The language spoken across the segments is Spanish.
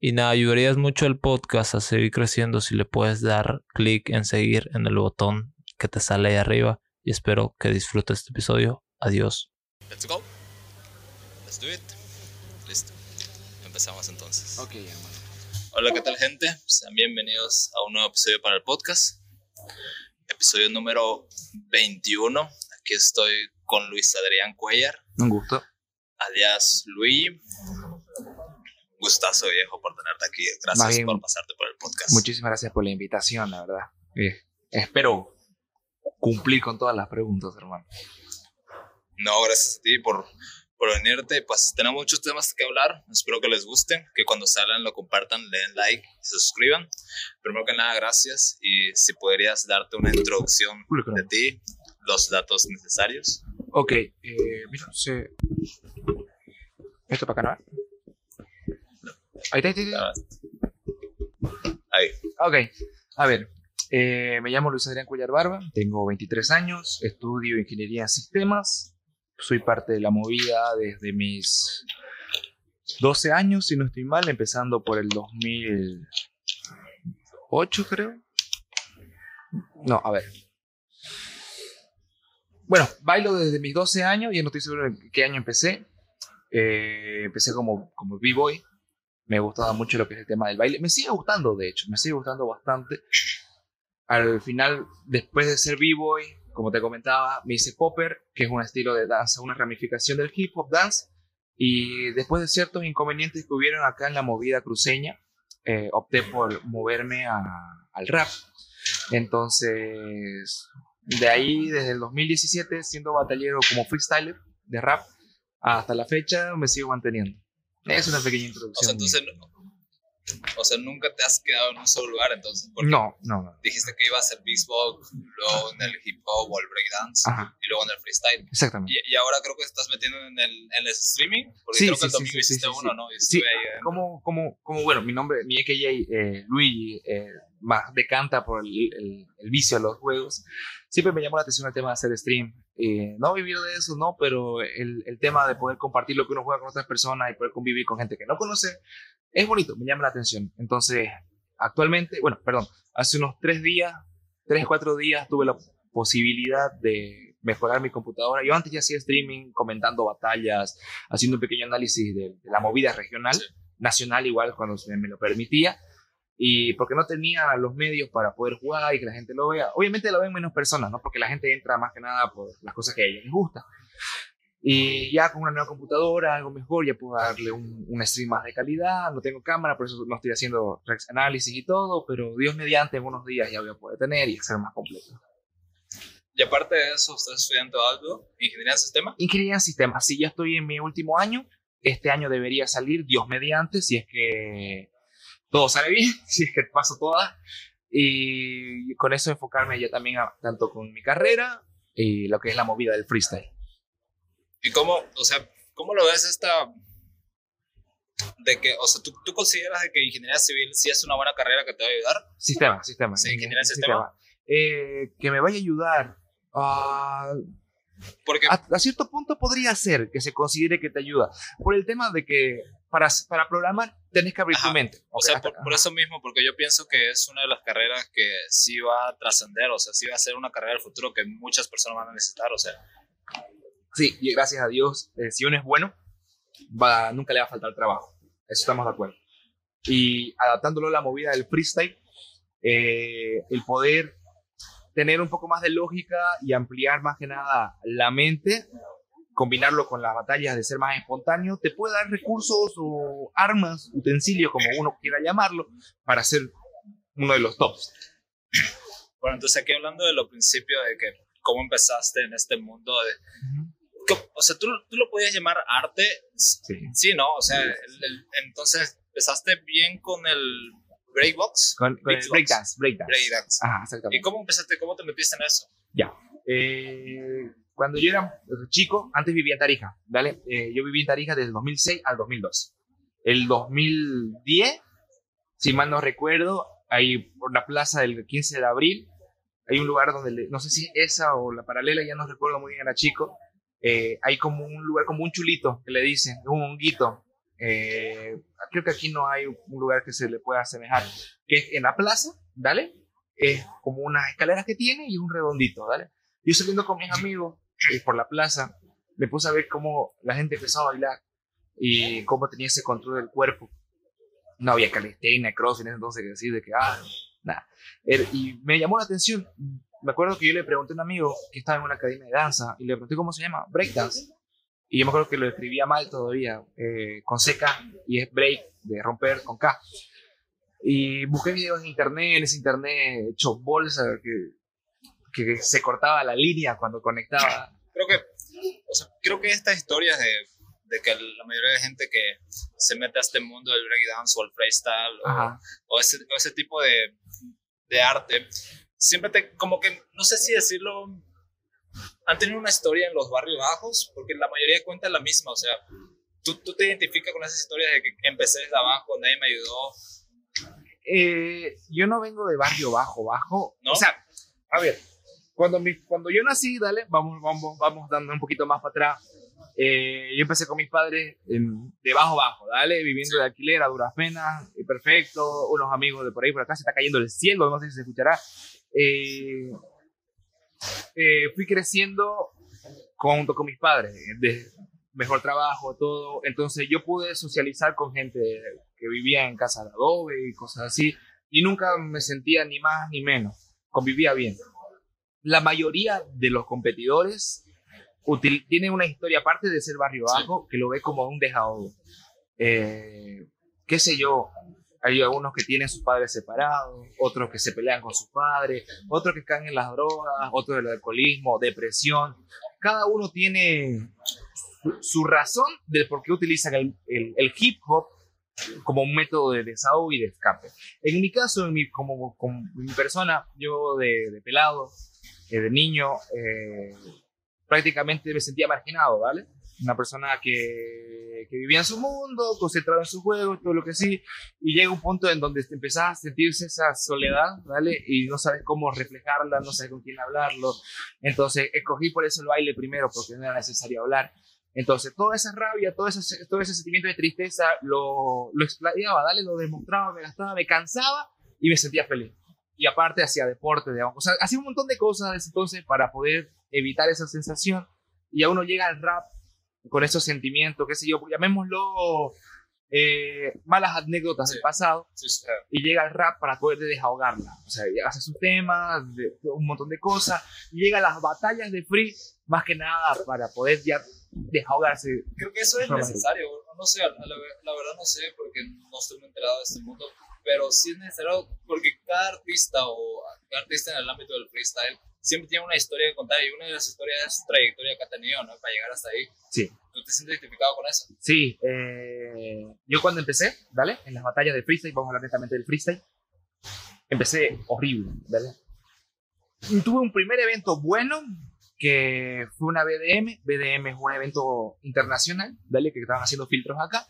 y nada, ayudarías mucho al podcast a seguir creciendo si le puedes dar clic en seguir en el botón que te sale ahí arriba. Y espero que disfrutes este episodio. Adiós. Let's go. Let's do it. Listo. Empezamos entonces. Ok, hermano. Hola, ¿qué tal, gente? Sean bienvenidos a un nuevo episodio para el podcast. Episodio número 21. Aquí estoy con Luis Adrián Cuellar, Un gusto. alias Luis. Gustazo, viejo, por tenerte aquí. Gracias bien, por pasarte por el podcast. Muchísimas gracias por la invitación, la verdad. Eh, espero cumplir con todas las preguntas, hermano. No, gracias a ti por, por venirte. Pues tenemos muchos temas que hablar. Espero que les guste, que cuando salgan lo compartan, le den like y se suscriban. Primero que nada, gracias. Y si podrías darte una introducción de ti, los datos necesarios. Ok, eh, mira, se... Esto para acá, ¿no? Ahí está, ahí ahí. Ok, a ver. eh, me llamo Luis Adrián Cuellar Barba, tengo 23 años, estudio ingeniería en sistemas, soy parte de la movida desde mis 12 años, si no estoy mal, empezando por el 2008, creo. No, a ver. Bueno, bailo desde mis 12 años, y no estoy seguro en qué año empecé. Eh, empecé como, como b-boy, me gustaba mucho lo que es el tema del baile. Me sigue gustando, de hecho, me sigue gustando bastante. Al final, después de ser b-boy, como te comentaba, me hice popper, que es un estilo de danza, una ramificación del hip hop dance. Y después de ciertos inconvenientes que hubieron acá en la movida cruceña, eh, opté por moverme al rap. Entonces, de ahí, desde el 2017, siendo batallero como freestyler de rap, hasta la fecha me sigo manteniendo. Es una pequeña O introducción. sea, entonces, o sea, nunca te has quedado en un solo lugar, entonces. No, no, no. Dijiste que ibas a hacer beatbox, luego en el hip hop o el breakdance, Ajá, y luego en el freestyle. exactamente. Y, y ahora creo que estás metiendo en el, en el streaming, porque Sí, creo sí, que el domingo sí, hiciste uno. ¿no? Estuve ahí, como, como, como, bueno, mi nombre, mi AKJ, eh, Luigi, eh, más decanta por el, el- el vicio a los juegos. Siempre me llamó la atención el tema de hacer stream. Eh, no vivir de eso, no, pero el, el tema de poder compartir lo que uno juega con otras personas y poder convivir con gente que no conoce es bonito, me llama la atención. Entonces, actualmente, bueno, perdón, hace unos tres días, tres, cuatro días tuve la posibilidad de mejorar mi computadora. Yo antes ya hacía streaming, comentando batallas, haciendo un pequeño análisis de, de la movida regional, nacional igual cuando se me lo permitía. Y porque no tenía los medios para poder jugar y que la gente lo vea. Obviamente lo ven menos personas, ¿no? Porque la gente entra más que nada por las cosas que a ellos les gusta. Y ya con una nueva computadora, algo mejor, ya puedo darle un, un stream más de calidad. No tengo cámara, por eso no estoy haciendo análisis y todo. Pero Dios mediante, en unos días ya voy a poder tener y hacer más completo. Y aparte de eso, ¿estás estudiando algo? ¿Ingeniería de sistema? Ingeniería en sistemas. Sí, ya estoy en mi último año. Este año debería salir, Dios mediante, si es que todo sale bien, si es que paso todas. Y con eso enfocarme ya también a- tanto con mi carrera y lo que es la movida del freestyle. ¿Y cómo, o sea, cómo lo ves esta... De que, o sea, ¿tú, tú consideras de que ingeniería civil sí es una buena carrera que te va a ayudar? Sistema, sistema. Sí, ingeniería en sistema. Eh, que me vaya a ayudar. ah, Porque, a, a cierto punto podría ser que se considere que te ayuda. Por el tema de que para, para programar tenés que abrir Ajá. tu mente. o Ok, sea, por, por eso mismo, porque yo pienso que es una de las carreras que sí va a trascender, o sea, sí va a ser una carrera del futuro que muchas personas van a necesitar, o sea, Sí, y gracias a Dios, eh, si uno es bueno, va, nunca le va a faltar trabajo. Eso estamos de acuerdo. Y adaptándolo a la movida del freestyle, eh, el poder tener un poco más de lógica y ampliar más que nada la mente, combinarlo con las batallas de ser más espontáneo, te puede dar recursos o armas, utensilios, como uno quiera llamarlo, para ser uno de los tops. bueno, entonces aquí hablando de lo principio de que cómo empezaste en este mundo de... ¿cómo- O sea, ¿tú, tú lo podías llamar arte, Sí. sí, ¿no? O sea, el- el- entonces empezaste bien con el breakbox, Con, con breakdance, breakdance. breakdance. Ajá, exactamente. ¿Y cómo empezaste? ¿Cómo te metiste en eso? Ya. Eh, cuando yo era chico, antes vivía en Tarija, ¿vale? Eh, yo viví en Tarija desde el 2006 al 2002. El 2010, si mal no recuerdo, ahí por la plaza del 15 de abril, hay un lugar donde, no sé si esa o la paralela, ya no recuerdo muy bien, era chico, eh, hay como un lugar, como un chulito, que le dicen, un honguito. Eh, creo que aquí no hay un lugar que se le pueda asemejar, que es en la plaza, ¿vale? Es como unas escaleras que tiene y un redondito, ¿vale? Yo saliendo con mis amigos eh, por la plaza, me puse a ver cómo la gente empezaba a bailar y cómo tenía ese control del cuerpo. No había calistenia, cross en ese entonces decir de que, ah, nada. Y me llamó la atención. Me acuerdo que yo le pregunté a un amigo que estaba en una academia de danza y le pregunté cómo se llama, breakdance. Y yo me acuerdo que lo escribía mal todavía, eh, con CK, y es break, de romper con K. Y busqué videos en internet, en ese internet hecho bolsa, que, que se cortaba la línea cuando conectaba. Creo que, o sea, creo que estas historias de, de que la mayoría de gente que se mete a este mundo del breakdance o el freestyle o, o ese, o ese tipo de, de arte, siempre te, como que, no sé si decirlo, han tenido una historia en los barrios bajos, porque la mayoría cuenta la misma, o sea, tú, tú te identificas con esas historias de que empecé desde abajo, nadie me ayudó, Eh, yo no vengo de barrio bajo, bajo. ¿No? O sea, a ver, cuando, mi- cuando yo nací, dale, vamos, vamos, vamos dando un poquito más para atrás. Eh, yo empecé con mis padres en- de bajo bajo, dale, viviendo de alquiler a duras penas, y perfecto, unos amigos de por ahí por acá, se está cayendo el cielo, no sé si se escuchará. Eh, eh, fui creciendo junto con mis padres, de mejor trabajo, todo. Entonces yo pude socializar con gente que vivía en casa de adobe y cosas así, y nunca me sentía ni más ni menos, convivía bien. La mayoría de los competidores util- tienen una historia aparte de ser barrio bajo, que lo ve como un desahogo. Eh, qué sé yo, hay algunos que tienen sus padres separados, otros que se pelean con sus padres, otros que caen en las drogas, otros del alcoholismo, depresión. Cada uno tiene su, razón del por qué utilizan el, el- el hip hop como un método de desahogo y de escape. En mi caso, en mi, como, como mi persona, yo de, de pelado, eh, de niño, eh, prácticamente me sentía marginado, ¿vale? Una persona que, que vivía en su mundo, concentrado en su juego, todo lo que sí, y llega un punto en donde te empezás a sentirse esa soledad, ¿vale? Y no sabes cómo reflejarla, no sabes con quién hablarlo. Entonces, escogí por eso el baile primero, porque no era necesario hablar. Entonces, toda esa rabia, todo ese, todo ese sentimiento de tristeza lo, lo explayaba, ¿vale? Lo demostraba, me gastaba, me cansaba y me sentía feliz. Y aparte hacía deporte, digamos. O sea, hacía un montón de cosas desde entonces para poder evitar esa sensación. Y a uno llega al rap con esos sentimientos, qué sé yo, llamémoslo eh, malas anécdotas Sí. del pasado, Sí, sí. y llega al rap para poder desahogarla. O sea, ya hace sus temas, un montón de cosas, y llega a las batallas de free, más que nada para poder ya desahogarse. Creo que eso es necesario. No sé, la, la verdad no sé porque no estoy muy enterado de este mundo, pero sí es necesario porque cada artista o cada artista en el ámbito del freestyle siempre tiene una historia que contar y una de las historias es trayectoria que ha tenido, ¿no? Para llegar hasta ahí. Sí. ¿Tú te sientes identificado con eso? Sí, eh, yo cuando empecé, ¿vale? En las batallas de freestyle, vamos a hablar netamente del freestyle, empecé horrible, ¿vale? Tuve un primer evento bueno, que fue una BDM. BDM es un evento internacional, ¿vale? Que estaban haciendo filtros acá.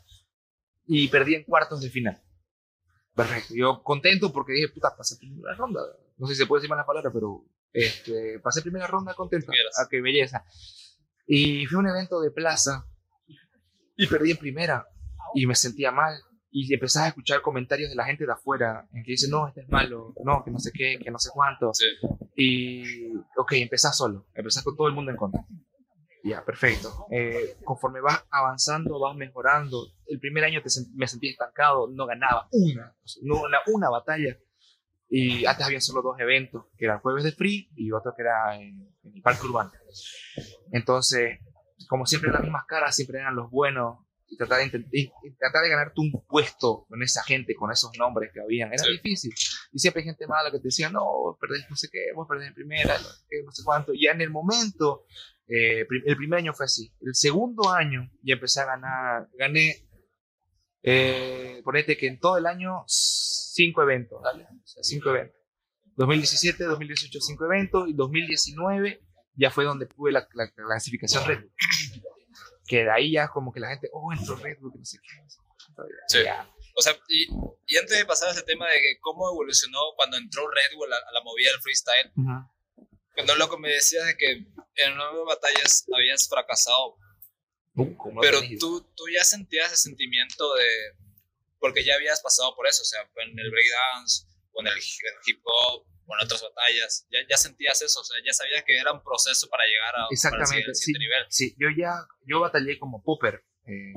Y perdí en cuartos de final. Perfecto. Yo contento porque dije, puta, pasé primera ronda. No sé si se puede decir más la palabra, pero Este, pasé primera ronda contento. Ah, qué belleza. Y fui a un evento de plaza y perdí en primera y me sentía mal. Y empezás a escuchar comentarios de la gente de afuera en que dice, no, este es malo, no, que no sé qué, que no sé cuánto. Sí. Y, ok, empezás solo, empezás con todo el mundo en contra. Ya, perfecto. Eh, conforme vas avanzando, vas mejorando. El primer año te me sentí estancado, no ganaba una, no, una, una batalla. Y antes había solo dos eventos, que era el jueves de free y otro que era en, en el parque urbano. Entonces, como siempre las mismas caras, siempre eran los buenos. Y tratar de, y- y tratar de ganarte un puesto con esa gente, con esos nombres que habían, era Sí. difícil. Y siempre hay gente mala que te decía, no, perdés no sé qué, vos perdés en primera, no sé, qué, no sé cuánto. Y ya en el momento, eh, el primer año fue así. El segundo año ya empecé a ganar, gané, eh, ponete que en todo el año cinco eventos, ¿vale? O sea, cinco eventos. 2017, 2018 cinco eventos y 2019 ya fue donde tuve la, la- la clasificación Red Bull. Que de ahí ya como que la gente, oh, entró Red Bull, que no sé qué. Sí. ya. O sea, y, y antes de pasar a ese tema de que cómo evolucionó cuando entró Red Bull a, a la movida del freestyle, Ujú. Cuando loco me decías de que en nueve batallas habías fracasado, Uh, ¿cómo lo pero tú, tú ya sentías ese sentimiento de... Porque ya habías pasado por eso, o sea, en el breakdance, con el hip hop, con otras batallas, ya, ya sentías eso, o sea, ya sabías que era un proceso para llegar a Exactamente, sí. nivel. Sí, yo ya, yo batallé como popper, eh,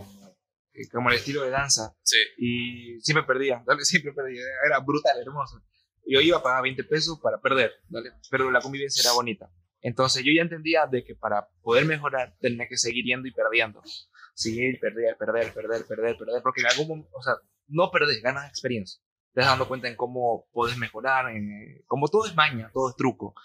eh, como el estilo de danza, Sí, y siempre perdía, siempre perdía, era brutal, hermoso. Yo iba a pagar 20 pesos para perder, ¿vale? pero la convivencia era bonita. Entonces yo ya entendía de que para poder mejorar tenía que seguir yendo y perdiendo. Seguir, perder, perder, perder, perder, perder, porque en algún momento, o sea, no perdés, ganas experiencia. Te vas dando cuenta en cómo puedes mejorar, en, como todo es maña, todo es truco.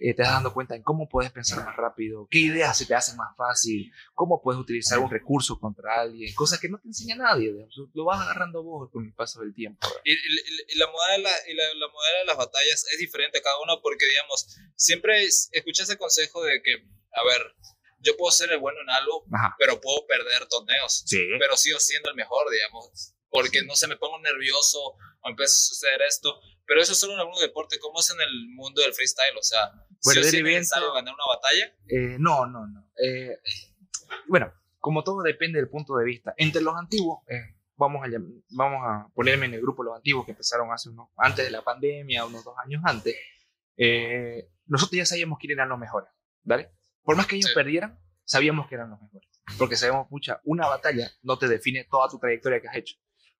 Eh, te vas dando cuenta en cómo puedes pensar más rápido, qué ideas se te hacen más fácil, cómo puedes utilizar un recurso contra alguien, cosas que no te enseña nadie, lo vas agarrando vos con el paso del tiempo. Y, y- la moda de la, y la, la moda de las batallas es diferente cada uno porque, digamos, siempre es- escuché ese consejo de que, a ver, yo puedo ser el bueno en algo, Ajá. pero puedo perder torneos, Sí. pero sigo siendo el mejor, digamos, porque no se me pongo nervioso o empieza a suceder esto. Pero eso es solo en algún deporte, ¿cómo es en el mundo del freestyle? O sea, ¿sí o sí es ganar una batalla? Eh, no, no, no. Eh, bueno, como todo depende del punto de vista. Entre los antiguos, eh, vamos, a, vamos a ponerme en el grupo los antiguos que empezaron hace unos, antes de la pandemia, unos dos años antes, eh, nosotros ya sabíamos quién eran los mejores, ¿vale? Por más que ellos Sí. perdieran, sabíamos que eran los mejores. Porque sabemos, pucha, una batalla no te define toda tu trayectoria que has hecho.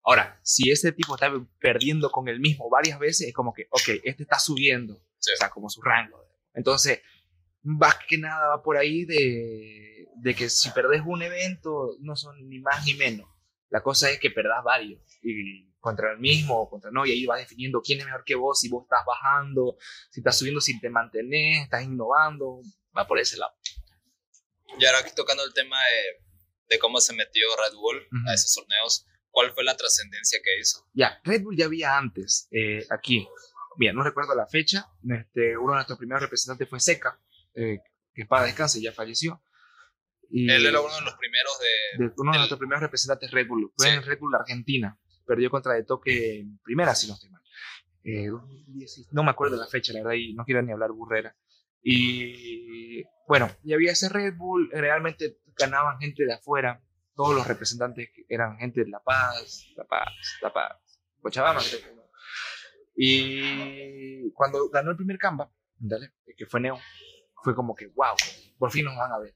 Ahora, si ese tipo está perdiendo con el mismo varias veces, es como que, ok, este está subiendo, Sí. o sea, como su rango. Entonces, más que nada va por ahí de, de que si perdés un evento, no son ni más ni menos. La cosa es que perdás varios, y contra el mismo o contra no, y ahí vas definiendo quién es mejor que vos, si vos estás bajando, si estás subiendo, si te mantenés, estás innovando, va por ese lado. Y ahora aquí tocando el tema de, de cómo se metió Red Bull Ujú. a esos torneos, ¿cuál fue la trascendencia que hizo? Ya, Red Bull ya había antes, eh, aquí. Bien, no recuerdo la fecha. Este, uno de nuestros primeros representantes fue Seca, eh, que para descanse, ya falleció. Y Él era uno de los primeros de... de- uno de nuestros primeros representantes Red Bull. Fue Sí. en Red Bull Argentina. Perdió contra De Toque en primera, si no estoy mal. Eh, 2016, no me acuerdo la fecha, la verdad, y no quiero ni hablar burrera. Y bueno, ya había ese Red Bull, realmente ganaban gente de afuera. Todos los representantes eran gente de La Paz, La Paz, La Paz, Cochabamba, creo que no. Y cuando ganó el primer Canva, ¿dale? que fue Neo, fue como que, wow, por fin nos van a ver.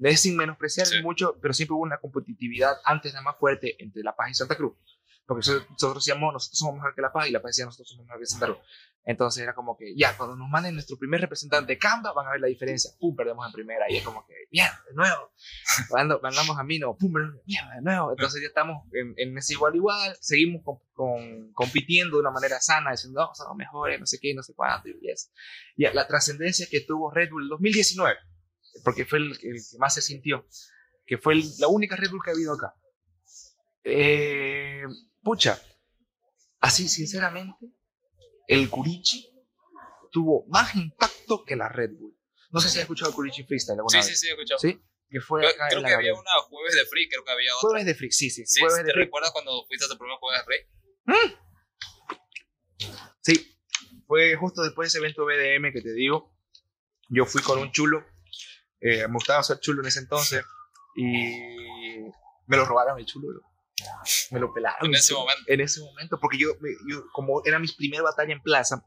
Es sin menospreciar Sí. mucho, pero siempre hubo una competitividad antes la más fuerte entre La Paz y Santa Cruz. Porque nosotros decíamos, nosotros somos mejor que La Paz y La Paz decía, nosotros somos mejor que Santa Cruz. Entonces era como que, ya, cuando nos manden nuestro primer representante Canva, van a ver la diferencia. Pum, perdemos en primera. Y es como que, mierda, de nuevo. Cuando mandamos a Mino, pum, mierda, de nuevo. Entonces ya estamos en, en ese igual igual. Seguimos con, con- compitiendo de una manera sana, diciendo, no, somos mejores, no sé qué, no sé cuánto. Y eso. Ya, la trascendencia que tuvo Red Bull en 2019, porque fue el, el que más se sintió, que fue el- la única Red Bull que ha habido acá. Eh, pucha, así sinceramente, el Kurichi tuvo más impacto que la Red Bull. No sé si has escuchado el Kurichi Freestyle alguna Sí, vez. sí, sí, he escuchado. ¿Sí? Que fue Creo, que había Gabriel. una jueves de free, creo que había otra. Jueves de Freak, sí, sí. Sí, jueves ¿Te de recuerdas cuando fuiste a tu primer jueves de free? Sí, fue justo después de ese evento BDM que te digo. yo fui con un chulo, eh, me gustaba ser chulo en ese entonces, y me lo robaron el chulo, bro. Me lo pelaron. En ese momento. En ese momento, porque yo, yo como era mi primera batalla en plaza,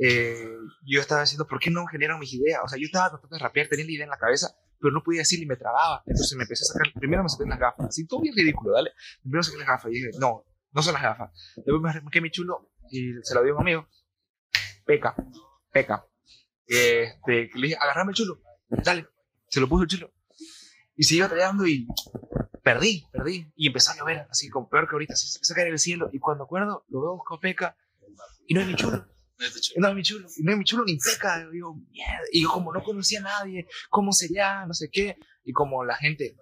eh, yo estaba diciendo, ¿por qué no generan mis ideas? O sea, yo estaba tratando de rapear, tenía la idea en la cabeza, pero no podía decirle y me trababa. Entonces me empecé a sacar, primero me saqué las gafas, así todo bien ridículo, ¿dale? Primero saqué las gafas y dije, no, no son las gafas. Después me arranqué mi chulo y se lo dio a un amigo. Peca, peca. Este, le dije, agarrame el chulo, dale. Se lo puso el chulo. Y siguió batallando y perdí, perdí. Y empezó a llover, así como peor que ahorita, así se empezó a caer el cielo. Y cuando acuerdo, lo veo a peca y no hay mi chulo. No es hay mi chulo, no hay mi chulo ni peca. Y digo, mierda. Y yo como no conocía a nadie, ¿cómo sería? No sé qué. Y como la gente,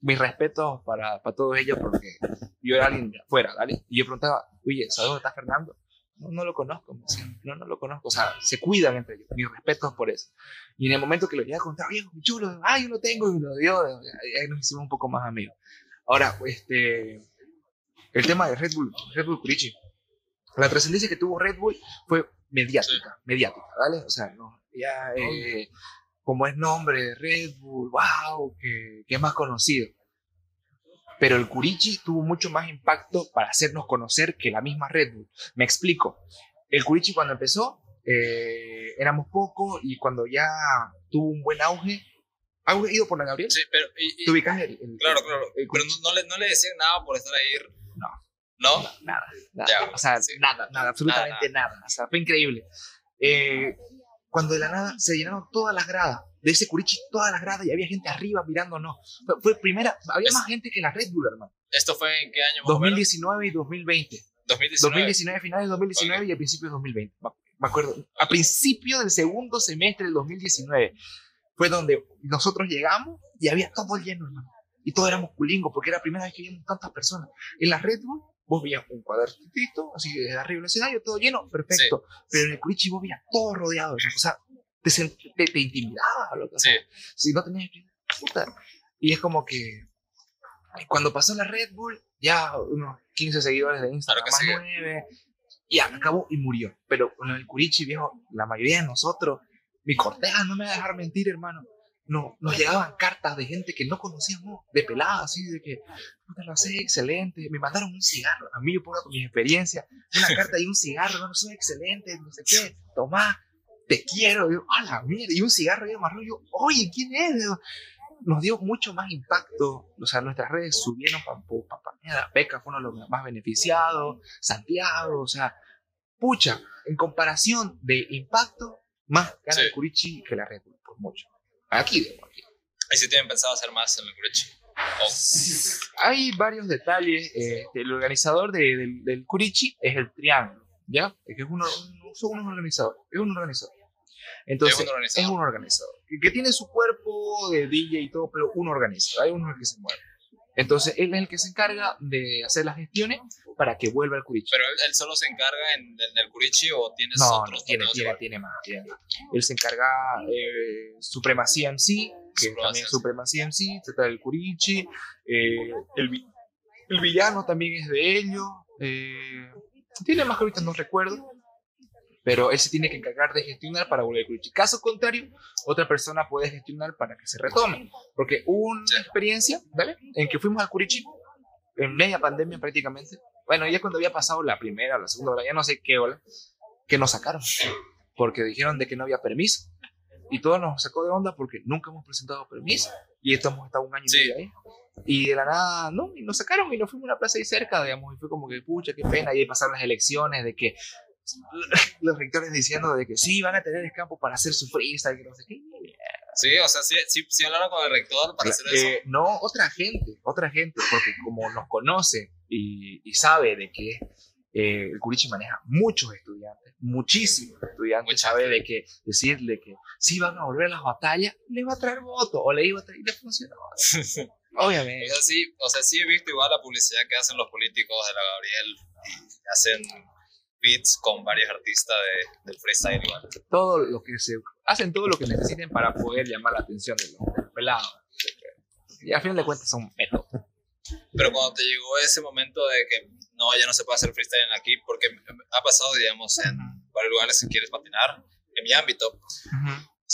mis respetos para, para todos ellos, porque yo era alguien de afuera, ¿vale? Y yo preguntaba, oye, ¿sabes dónde está Fernando? No, no lo conozco, me decían. no, no lo conozco. O sea, se cuidan entre ellos. Mis respetos por eso. Y en el momento que lo llegué a contar, mi chulo, ah, yo lo tengo, y lo dio, ahí nos hicimos un poco más amigos. Ahora, este, el tema de Red Bull, Red Bull Curichi. La trascendencia que tuvo Red Bull fue mediática, mediática, ¿vale? O sea, no, ya, eh, como es nombre de Red Bull, wow, que, que es más conocido. Pero el Curichi tuvo mucho más impacto para hacernos conocer que la misma Red Bull. Me explico. El Curichi cuando empezó, eh, éramos pocos y cuando ya tuvo un buen auge, ¿has ido por la Gabriel? Sí, pero. y- y- ¿Te ubicas el, el- claro, claro. el Pero no, no le, no le decían nada por estar ahí. No. ¿No? Nada, nada. Ya, o sea, sí. nada, nada, absolutamente nada, O sea, fue increíble. Eh, cuando de la nada se llenaron todas las gradas, de ese curichi, todas las gradas, y había gente arriba mirándonos. Fue, fue primera, había Es- más gente que la Red Bull, hermano. ¿Esto fue en qué año? más o menos? 2019 y 2020. 2019. 2019, finales de 2019 y al principio de 2020. Me- Me acuerdo, a principio del segundo semestre del 2019 fue donde nosotros llegamos y había todo lleno, hermano. Y todos éramos culingos porque era la primera vez que vimos tantas personas. En la Red Bull, vos veías un cuadratito, así desde arriba del escenario, todo lleno, perfecto. Pero en el Curichi vos veías todo rodeado. O sea, te, te, te intimidaba, loco. O sea, Sí. si no tenías puta. Y es como que cuando pasó la Red Bull, ya unos 15 seguidores de Instagram, Claro que más sigue. 9, y ya acabó y murió. Pero con el Curichi, viejo, la mayoría de nosotros, mi corteja, no me va a dejar mentir, hermano. No, nos llegaban cartas de gente que no conocíamos, de pelada, así de que, puta, lo sé, excelente. Me mandaron un cigarro, a mí yo puedo con mi experiencia, una carta y un cigarro, hermano, soy excelente, no sé qué, tomá, te quiero. Y yo, a la mierda, y un cigarro y marrón, yo, oye, ¿quién es? Nos dio mucho más impacto, o sea, nuestras redes subieron para pa, pa, mierda, Beca fue uno de los más beneficiados, Santiago, o sea, pucha, en comparación de impacto, más gana Sí. el Curichi que la Red Bull, por mucho. Aquí, digo, aquí. Ahí sí tienen pensado hacer más en el Curichi. O- Hay varios detalles. eh, el organizador de- del, del Curichi es el Triángulo, ¿ya? Es que es uno, no son unos organizadores, es un organizador. Entonces, Es un organizador. es un organizador. Que, que tiene su cuerpo de DJ y todo, pero un organizador. Hay uno que se mueve. Entonces, él es el que se encarga de hacer las gestiones para que vuelva el Curichi. Pero él, él solo se encarga en, en el Curichi o tienes No, no, otros tiene, torneos tiene, igual? tiene más, tiene más. Él se encarga eh, Supremacía MC, que Supremacía también. Supremacía MC, trata del Curichi, eh, el villano también es de ellos, eh, tiene más que ahorita no recuerdo, pero él se tiene que encargar de gestionar para volver al Curichi. Caso contrario, otra persona puede gestionar para que se retome, porque hubo una experiencia, ¿vale? En que fuimos al Curichi, en media pandemia prácticamente, bueno, ya cuando había pasado la primera o la segunda hora, ya no sé qué hora, que nos sacaron, porque dijeron de que no había permiso. Y todo nos sacó de onda porque nunca hemos presentado permiso. Y esto hemos estado un año Sí. y medio ahí. Y de la nada, no, y nos sacaron y nos fuimos a una plaza ahí cerca, digamos, y fue como que, pucha, qué pena. Y ahí pasaron las elecciones, de que los rectores diciendo de que sí, van a tener el campo para hacer su freestyle, que no sé qué. Sí, o sea, sí, sí, sí hablaron con el rector para hacer eso. Eh, no, otra gente, otra gente, porque como nos conoce y, y sabe de que eh, el Curichi maneja muchos estudiantes, muchísimos estudiantes, Mucha sabe de que decirle que si van a volver a las batallas, le va a traer votos, o le iba a traer, y le funcionó. Obviamente. O sea, sí, o sea, sí he visto igual la publicidad que hacen los políticos de la Gabriel. y hacen beats con varios artistas de, del freestyle igual. todo lo que se hacen todo lo que necesiten para poder llamar la atención de los, pelados. Y al final de cuentas son métodos. Pero cuando te llegó ese momento de que no, ya no se puede hacer freestyle aquí, porque ha pasado, digamos, en varios lugares que quieres patinar, en mi ámbito,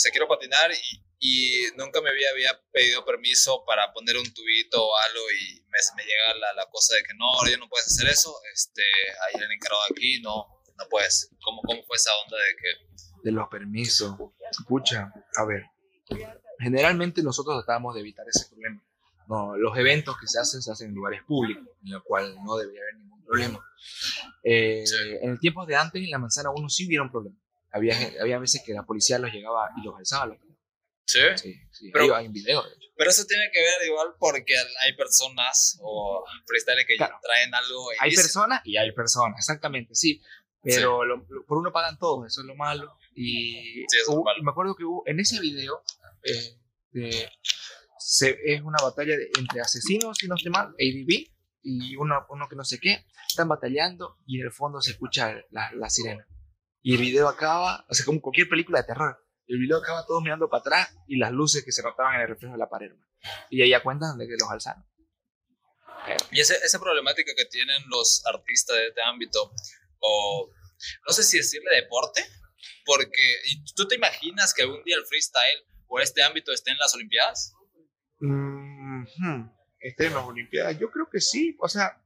sea, quiero patinar y, y nunca me había, había pedido permiso para poner un tubito o algo y me, me llega la, la, cosa de que no, ya no puedes hacer eso, este, ahí el encargado aquí, no, no puedes. ¿Cómo, ¿Cómo fue esa onda de que...? De los permisos. Pucha, a ver, generalmente nosotros tratamos de evitar ese problema. No, los eventos que se hacen se hacen en lugares públicos, en lo cual no debería haber ningún problema. Eh, sí. En el tiempo de antes, en la manzana 1 sí hubiera un problema. Había, había veces que la policía los llegaba y los alzaba. Los ¿Sí? Sí, sí. Pero, hay un video, de hecho. Pero eso tiene que ver igual porque hay personas o freestyle que claro. traen algo. Hay personas y hay personas, exactamente, sí. Pero sí. Lo, lo, por uno pagan todos, eso es lo malo. Y sí, hubo, malo. me acuerdo que hubo, en ese video eh, de, se, es una batalla de, entre asesinos, si no estoy mal, ADB y uno, uno que no sé qué, están batallando y en el fondo se escucha la, la sirena. Y el video acaba, o sea, como cualquier película de terror. El video acaba todos mirando para atrás y las luces que se notaban en el reflejo de la pared. Y ahí cuentan de que los alzaron. Pero. Y ese, esa problemática que tienen los artistas de este ámbito, o no sé si decirle deporte, porque ¿tú te imaginas que algún día el freestyle o este ámbito esté en las Olimpiadas? Mm -hmm. ¿Esté en las Olimpiadas? Yo creo que sí. O sea,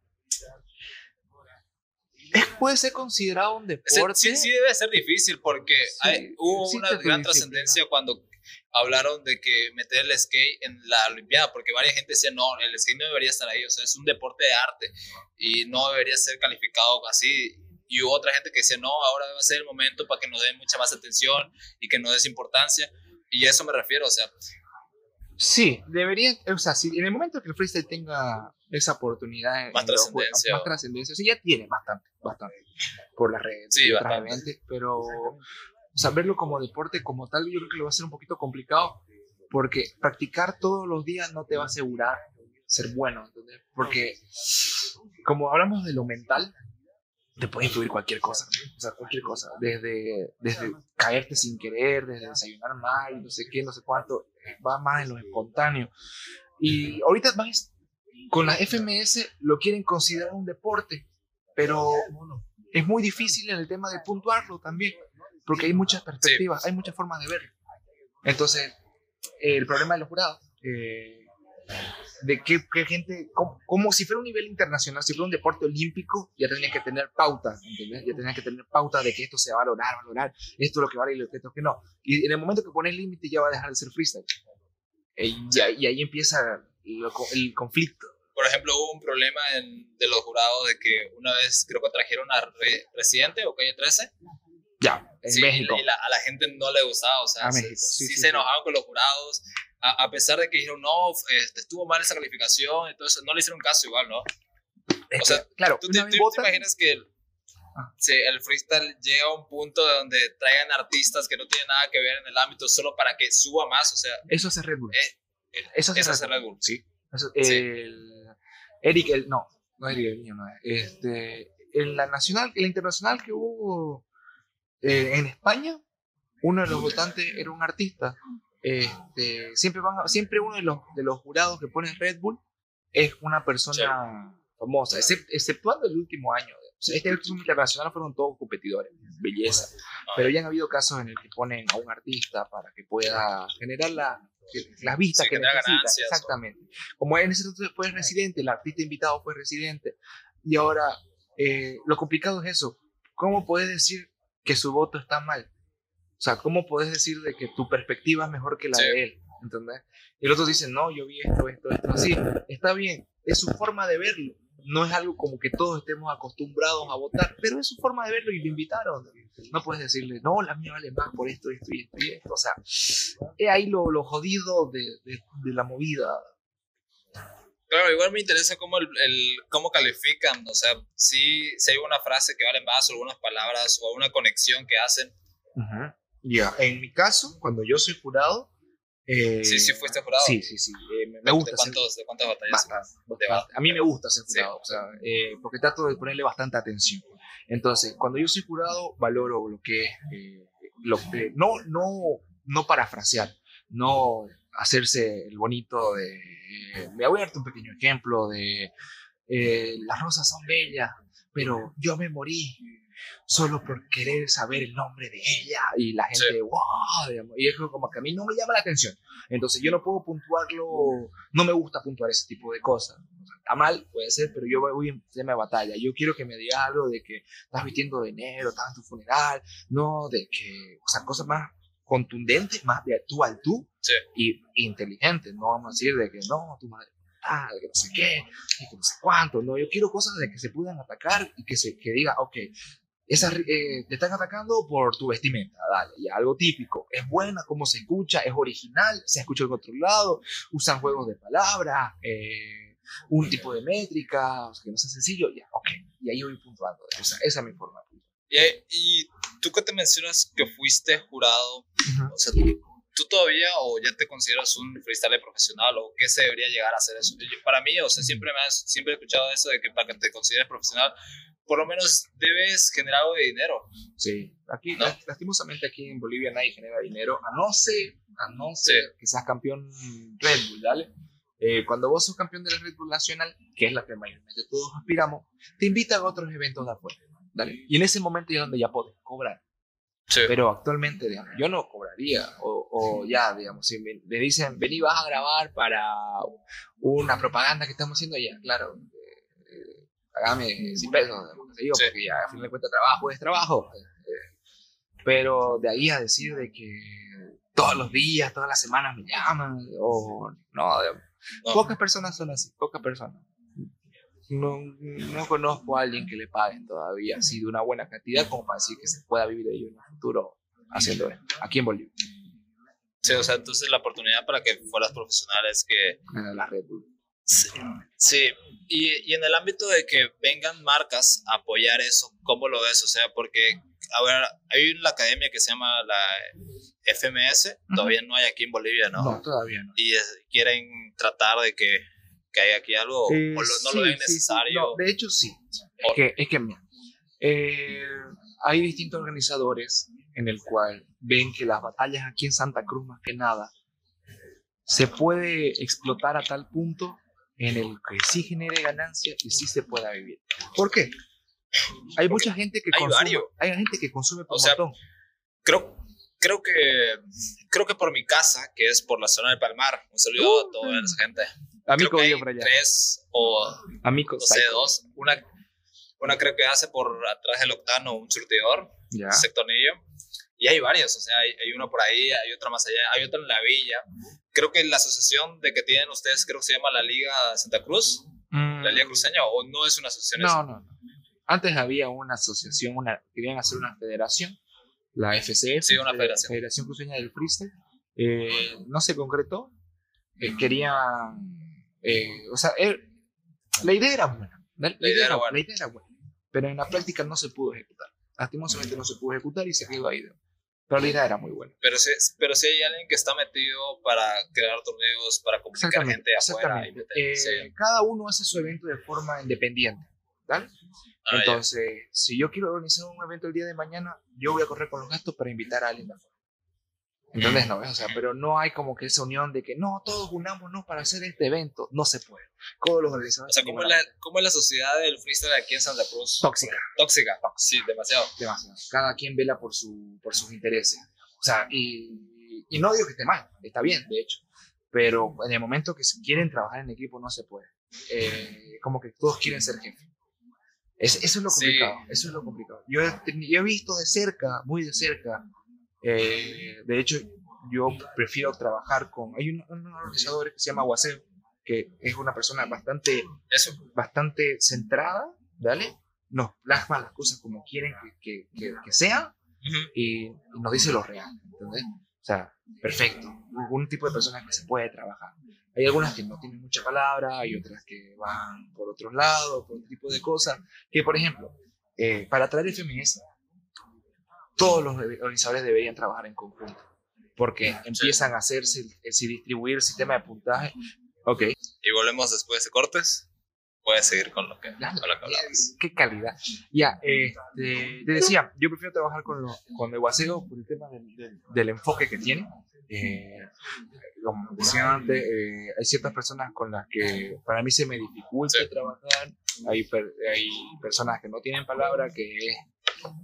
puede ser considerado un deporte. Sí, sí debe ser difícil porque sí, hay, hubo sí una gran trascendencia cuando hablaron de que meter el skate en la Olimpiada, porque varias gente decía, no, el skate no debería estar ahí, o sea, es un deporte de arte y no debería ser calificado así. Y hubo otra gente que decía, no, ahora debe ser el momento para que nos den mucha más atención y que nos des importancia. Y a eso me refiero, o sea. Sí, debería, o sea, si en el momento que el freestyle tenga esa oportunidad más trascendencia más trascendencia o sea, ya tiene bastante bastante por las redes sí, bastante. pero o sea, verlo como deporte como tal yo creo que lo va a ser un poquito complicado porque practicar todos los días no te va a asegurar ser bueno ¿entendés? porque como hablamos de lo mental te puede influir cualquier cosa, o sea, cualquier cosa, desde, desde caerte sin querer, desde desayunar mal, no sé qué, no sé cuánto, va más en lo espontáneo. Y ahorita van con las FMS lo quieren considerar un deporte, pero es muy difícil en el tema de puntuarlo también, porque hay muchas perspectivas, sí. hay muchas formas de verlo. Entonces, eh, el problema de los jurados, eh, de qué, qué gente, como, como, si fuera un nivel internacional, si fuera un deporte olímpico, ya tendría que tener pautas, ¿entendés? Ya tendría que tener pautas de que esto se va a valorar, valorar, esto es lo que vale y lo que esto que no. Y en el momento que pones límite ya va a dejar de ser freestyle. Y, y ahí empieza el, el conflicto por ejemplo, hubo un problema en, de los jurados de que una vez creo que trajeron a Re, Residente o Calle 13. Ya, en sí, México. Y la, a la gente no le gustaba, o sea, a se, México, sí, sí, sí se enojaban con los jurados, a, a, pesar de que dijeron, no, este, estuvo mal esa calificación, entonces no le hicieron caso igual, ¿no? Es o sea, claro, tú, te, tú te, imaginas que el, ah. sí, el freestyle llega a un punto de donde traigan artistas que no tienen nada que ver en el ámbito solo para que suba más, o sea... Eso hace Red Bull. Eh, eso hace, eso Red, hace Red Bull, sí. Eso, el, Eric, el, no, no es Eric el niño, no es. Este, en la nacional, en la internacional que hubo eh, en España, uno de los votantes era un artista. Este, siempre, van a, siempre uno de los, de los jurados que pone Red Bull es una persona sí. famosa, except, exceptuando el último año. Este último internacional fueron todos competidores, belleza. Pero ya han habido casos en el que ponen a un artista para que pueda generar la, las vistas sí, que, que necesita. Ganancias, Exactamente. O... Como en ese entonces fue residente, el artista invitado fue residente. Y ahora, eh, lo complicado es eso. ¿Cómo puedes decir que su voto está mal? O sea, ¿cómo puedes decir de que tu perspectiva es mejor que la sí. de él? ¿Entendés? Y el otro dice, no, yo vi esto, esto, esto, así. Está bien, es su forma de verlo. No es algo como que todos estemos acostumbrados a votar, pero es su forma de verlo y lo invitaron. No puedes decirle, no, la mía vale más por esto, esto y esto y esto. O sea, es ahí lo, lo jodido de, de, de, la movida. Claro, igual me interesa cómo, el, el, cómo califican. O sea, si, si hay una frase que vale más, o algunas palabras, o alguna conexión que hacen. Uh -huh. Ya, yeah. en mi caso, cuando yo soy jurado, eh, sí, sí, fuiste jurado. Sí, sí, sí. Eh, me, me gusta. ¿De, cuántos, ser, ¿De cuántas batallas? Bastante, bastante. A mí me gusta ser jurado, sí. o sea, eh, porque trato de ponerle bastante atención. Entonces, cuando yo soy jurado, valoro lo que es, eh, lo que, no, no, no parafrasear, no hacerse el bonito de, eh, me voy a darte un pequeño ejemplo de, las rosas son bellas, pero yo me morí solo por querer saber el nombre de ella y la gente, wow, digamos, y es como que a mí no me llama la atención. Entonces yo no puedo puntuarlo, no me gusta puntuar ese tipo de cosas. está mal, puede ser, pero yo voy en tema de batalla. Yo quiero que me diga algo de que estás vistiendo de negro, estás en tu funeral, no de que, o sea, cosas más contundentes, más de tú al tú y inteligentes. No vamos a decir de que no, tu madre tal, que no sé qué, y que no sé cuánto. No, yo quiero cosas de que se puedan atacar y que se que diga, ok, esa, eh, te están atacando por tu vestimenta, dale, ya algo típico. Es buena, como se escucha, es original, se escucha en otro lado, usan juegos de palabras, eh, un tipo de métrica, o sea, que no sea sencillo, ya, ok. Y ahí voy puntuando, o sea, esa es mi forma. Y, y tú que te mencionas que fuiste jurado, o sea, ¿tú todavía o ya te consideras un freestyler profesional o qué se debería llegar a hacer eso? para mí, o sea, siempre me has, siempre he escuchado eso de que para que te consideres profesional por lo menos debes generar algo de dinero. Sí, aquí, lastimosamente aquí en Bolivia nadie genera dinero, a no ser, a no ser que seas campeón Red Bull, ¿vale? Eh, cuando vos sos campeón de la Red Bull Nacional, que es la que mayormente todos aspiramos, te invitan a otros eventos de afuera, ¿vale? Y en ese momento es donde ya puedes cobrar. Sí. Pero actualmente, digamos, yo no cobraría, o, o ya, digamos, si me, me, dicen, vení, vas a grabar para una propaganda que estamos haciendo, ya, claro, pagame 100 pesos, digo, porque ya a fin de cuentas trabajo es trabajo. Eh, pero de ahí a decir de que todos los días, todas las semanas me llaman, o no, pocas personas son así, pocas personas. No, no conozco a alguien que le paguen todavía así de una buena cantidad como para decir que se pueda vivir de ello en el futuro haciendo esto, aquí en Bolivia. Sí, o sea, entonces la oportunidad para que fueras profesional es que... la Red Bull. Sí, Y, y, en el ámbito de que vengan marcas a apoyar eso, ¿cómo lo ves? O sea, porque, a ver, hay una academia que se llama la FMS, todavía no hay aquí en Bolivia, ¿no? No, todavía no. Y quieren tratar de que, que haya aquí algo, o no lo ven necesario. de hecho, sí. Es que, es que mira, eh, hay distintos organizadores en el cual ven que las batallas aquí en Santa Cruz, más que nada, se puede explotar a tal punto en el que sí genere ganancia y sí se pueda vivir. ¿Por qué? Hay mucha gente que hay consume, hay gente que consume por o sea, Creo, creo que creo que por mi casa, que es por la zona del Palmar, un saludo a toda esa gente. Amigo vive por allá. Tres o no sé, dos. Una, una creo que hace por atrás del octano un surtidor, un sectonillo. Y hay varios, o sea, hay, hay, uno por ahí, hay otro más allá, hay otro en la villa creo que la asociación de que tienen ustedes, creo que se llama la Liga Santa Cruz, la Liga mm. Cruceña, o no es una asociación. No, no, no. Antes había una asociación, una, querían hacer una federación, la FCF, sí, una federación. Federación Cruceña del Freestyle. Eh, no se concretó, eh, querían, eh, o sea, la idea era buena, la, idea, era, buena. la idea era buena, pero en la práctica no se pudo ejecutar. Lastimosamente no se pudo ejecutar y se quedó ahí. Pero la idea era muy buena. Pero si, pero si hay alguien que está metido para crear torneos, para comunicar gente afuera. Y eh, cada uno hace su evento de forma independiente. ¿vale? Ah, Entonces, si yo quiero organizar un evento el día de mañana, yo voy a correr con los gastos para invitar a alguien de afuera. Entonces, no, o sea, pero no hay como que esa unión de que no, todos unámonos para hacer este evento. No se puede. Todos los organizadores. O sea, ¿cómo es, la, ¿cómo es la sociedad del freestyle aquí en Santa Cruz? Tóxica. Tóxica. Sí, demasiado. Demasiado. Cada quien vela por, su, por sus intereses. O sea, y, y no digo que esté mal, está bien, de hecho. Pero en el momento que quieren trabajar en equipo, no se puede. Eh, como que todos quieren ser jefe. eso es lo complicado. Eso es lo complicado. Yo yo he visto de cerca, muy de cerca, eh, de hecho, yo prefiero trabajar con... Hay un, organizador que se llama Guaseo, que es una persona bastante, Eso. bastante centrada, ¿vale? Nos plasma las cosas como quieren que, que, que, sean y, nos dice lo real, ¿entendés? O sea, perfecto. Un tipo de personas que se puede trabajar. Hay algunas que no tienen mucha palabra, hay otras que van por otros lados, por otro tipo de cosas. Que, por ejemplo, eh, para traer FMS, todos los organizadores deberían trabajar en conjunto, porque empiezan a hacerse, si distribuir el sistema de puntaje. Ok. Y volvemos después de cortes. Puedes seguir con lo que, con hablabas. Qué calidad. Ya, este, te decía, yo prefiero trabajar con, lo, con el guaseo por el tema del, del, enfoque que tiene. Eh, como decía antes, eh, hay ciertas personas con las que para mí se me dificulta trabajar hay, hay personas que no tienen palabra, que es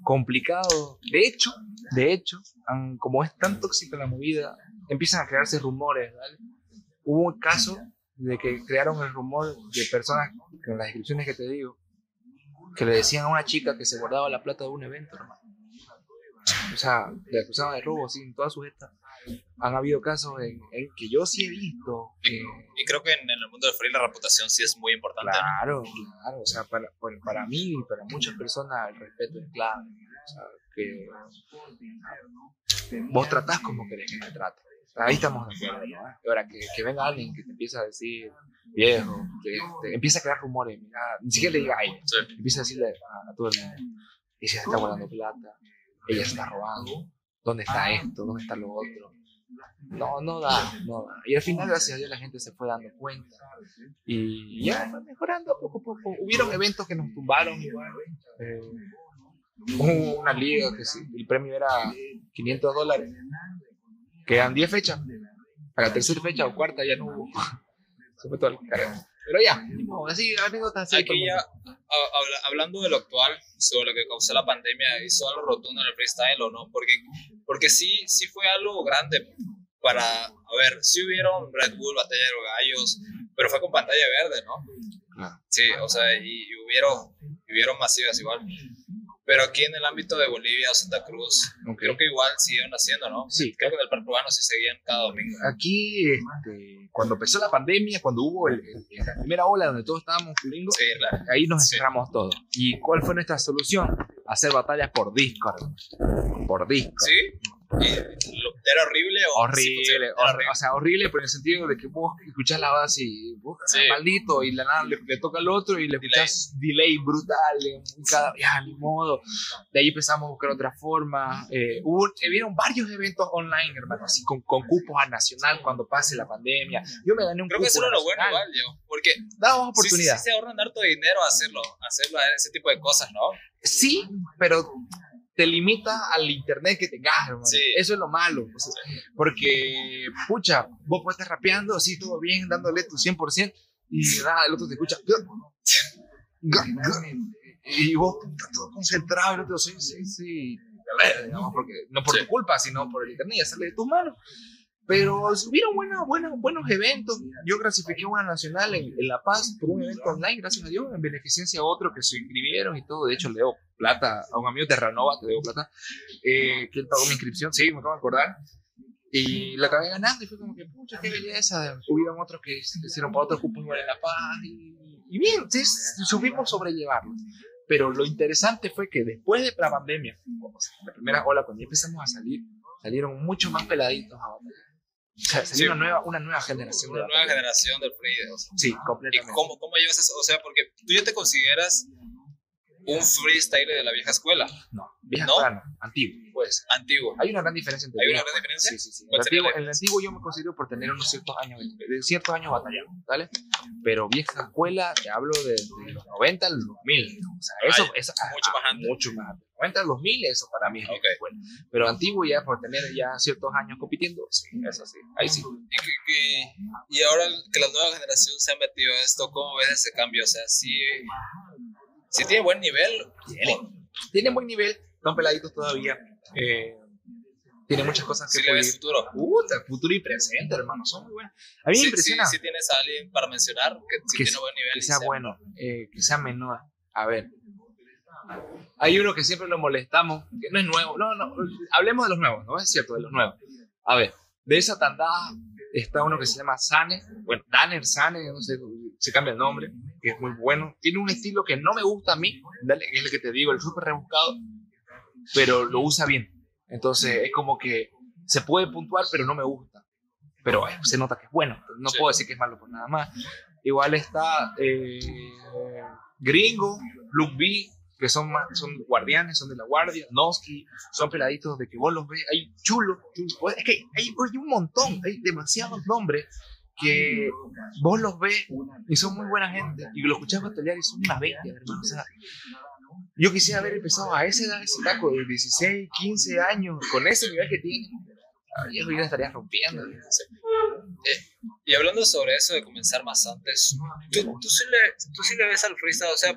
complicado. De hecho, de hecho, como es tan tóxica la movida, empiezan a crearse rumores. Hubo un caso de que crearon el rumor de personas, con las descripciones que te digo, que le decían a una chica que se guardaba la plata de un evento, hermano. O sea, le acusaban de robo, así, en todas sus. Han habido casos en, que yo sí he visto. y, creo que en, el mundo del free la reputación sí es muy importante. Claro, claro. O sea, para, para mí y para muchas personas el respeto es clave. O sea, que vos tratás como querés que me trate. Ahí estamos de acuerdo, ¿no? Ahora, que, que, venga alguien que te empieza a decir, viejo, que te empieza a crear rumores, mira, ni siquiera le diga a ella, empieza a decirle a, todo el mundo, ella está guardando plata, ella se está robando, ¿dónde está esto? ¿Dónde está lo otro? No, no da, no da. Y al final, gracias a Dios, la gente se fue dando cuenta. Y ya fue mejorando poco a poco. Hubieron eventos que nos tumbaron igual. Eh, una liga que el premio era 500 dólares. Quedan 10 fechas. Para la tercera fecha o cuarta ya no hubo. Se fue todo el Pero ya, así, anécdotas así. Aquí ya, hablando de lo actual, sobre lo que causó la pandemia, ¿hizo algo rotundo en el freestyle o no? Porque, porque sí, sí fue algo grande para, a ver, sí hubieron Red Bull, Batalla de los Gallos, pero fue con pantalla verde, ¿no? Sí, o sea, y, hubieron, hubieron masivas igual. Pero aquí en el ámbito de Bolivia o Santa Cruz, creo que igual siguieron haciendo, ¿no? Sí. Creo que en el Parque Urbano sí seguían cada domingo. Aquí, este, cuando empezó la pandemia, cuando hubo la primera ola donde todos estábamos gringos, ahí nos encerramos todos. ¿Y cuál fue nuestra solución? Hacer batallas por Discord. Por Discord. Sí. ¿Era horrible o horrible, O sea, horrible, pero en el sentido de que vos escuchás la base y vos, maldito, y la nada le, toca al otro y le escuchás delay, brutal, cada, ya, ni modo. De ahí empezamos a buscar otra forma. Eh, hubo, eh, vieron varios eventos online, hermano, así con, con, cupos a nacional cuando pase la pandemia. Yo me gané un Creo cupo que eso era lo bueno igual, yo, porque damos oportunidad. Sí, sí, se ahorran harto dinero hacerlo, hacerlo, ese tipo de cosas, ¿no? Sí, pero te limita al internet que tengas, hermano. Eso es lo malo. porque, pucha, vos puedes estar rapeando así todo bien, dándole tu 100% y nada, el otro te escucha. Y vos todo concentrado, el otro, sí, sí, sí. Digamos, porque, no por tu culpa, sino por el internet, ya sale de tus manos. Pero hubieron buenos, buenos, buenos eventos. Yo clasifiqué una nacional en, La Paz por un evento online, gracias a Dios, en beneficencia a otros que se inscribieron y todo. De hecho, le debo plata a un amigo de Ranova, te debo plata, eh, que él pagó mi inscripción, sí, me acabo de acordar. Y la acabé ganando y fue como que, pucha, qué belleza. Hubieron otros que hicieron para otros cupos igual en La Paz. Y, bien, sí, supimos sobrellevarlo. Pero lo interesante fue que después de la pandemia, la primera ola, cuando empezamos a salir, salieron mucho más peladitos a o una, nueva, una nueva generación. Una nueva generación del free. Sí, completamente. ¿Y cómo, cómo llevas eso? O sea, porque tú ya te consideras un freestyler de la vieja escuela. No, vieja ¿No? escuela no, antiguo, pues. Antiguo. Hay una gran diferencia entre ¿Hay una gran diferencia? Sí, sí, sí. El antiguo, el antiguo, yo me considero por tener unos ciertos años, de ciertos años batallando, ¿vale? Pero vieja escuela, te hablo de, de los 90 al 2000. O sea, eso, es mucho más antes. Mucho más antes. 90 al 2000, eso para mí es vieja escuela. Pero antiguo ya por tener ya ciertos años compitiendo, sí, eso sí. Ahí sí. Y, que, y ahora que la nueva generación se ha metido a esto, ¿cómo ves ese cambio? O sea, sí si tiene buen nivel. Tiene, tiene buen nivel, son peladitos todavía. Eh, tiene muchas cosas que. Si le ves futuro. Puta, futuro y presente, hermano. Son muy buenos. A mí me impresiona. Si tienes a alguien para mencionar que, tiene buen nivel. Que sea, bueno, eh, que sea menor. A ver. Hay uno que siempre lo molestamos, que no es nuevo. No, no, hablemos de los nuevos, ¿no? Es cierto, de los nuevos. A ver, de esa tandada está uno que se llama Sane. Bueno, Danner Sane, no sé, se cambia el nombre que es muy bueno. Tiene un estilo que no me gusta a mí, es el que te digo, el súper rebuscado, pero lo usa bien. Entonces es como que se puede puntuar, pero no me gusta. Pero eh, se nota que es bueno. No puedo decir que es malo por nada más. Igual está eh, Gringo, Luke B, que son, son guardianes, son de la guardia, Noski, son peladitos de que vos los ves, hay chulo, chulo. es que hay, hay, un montón, hay demasiados nombres que vos los ves y son muy buena gente y los escuchás batallar y son una bestia, hermano. O sea, yo quisiera haber empezado a esa edad, ese taco de 16, 15 años, con ese nivel que tiene. Yo ya estaría rompiendo. Eh, Y hablando sobre eso de comenzar más antes, ¿tú, tú, sí, le, tú sí le ves al freestyle, o sea,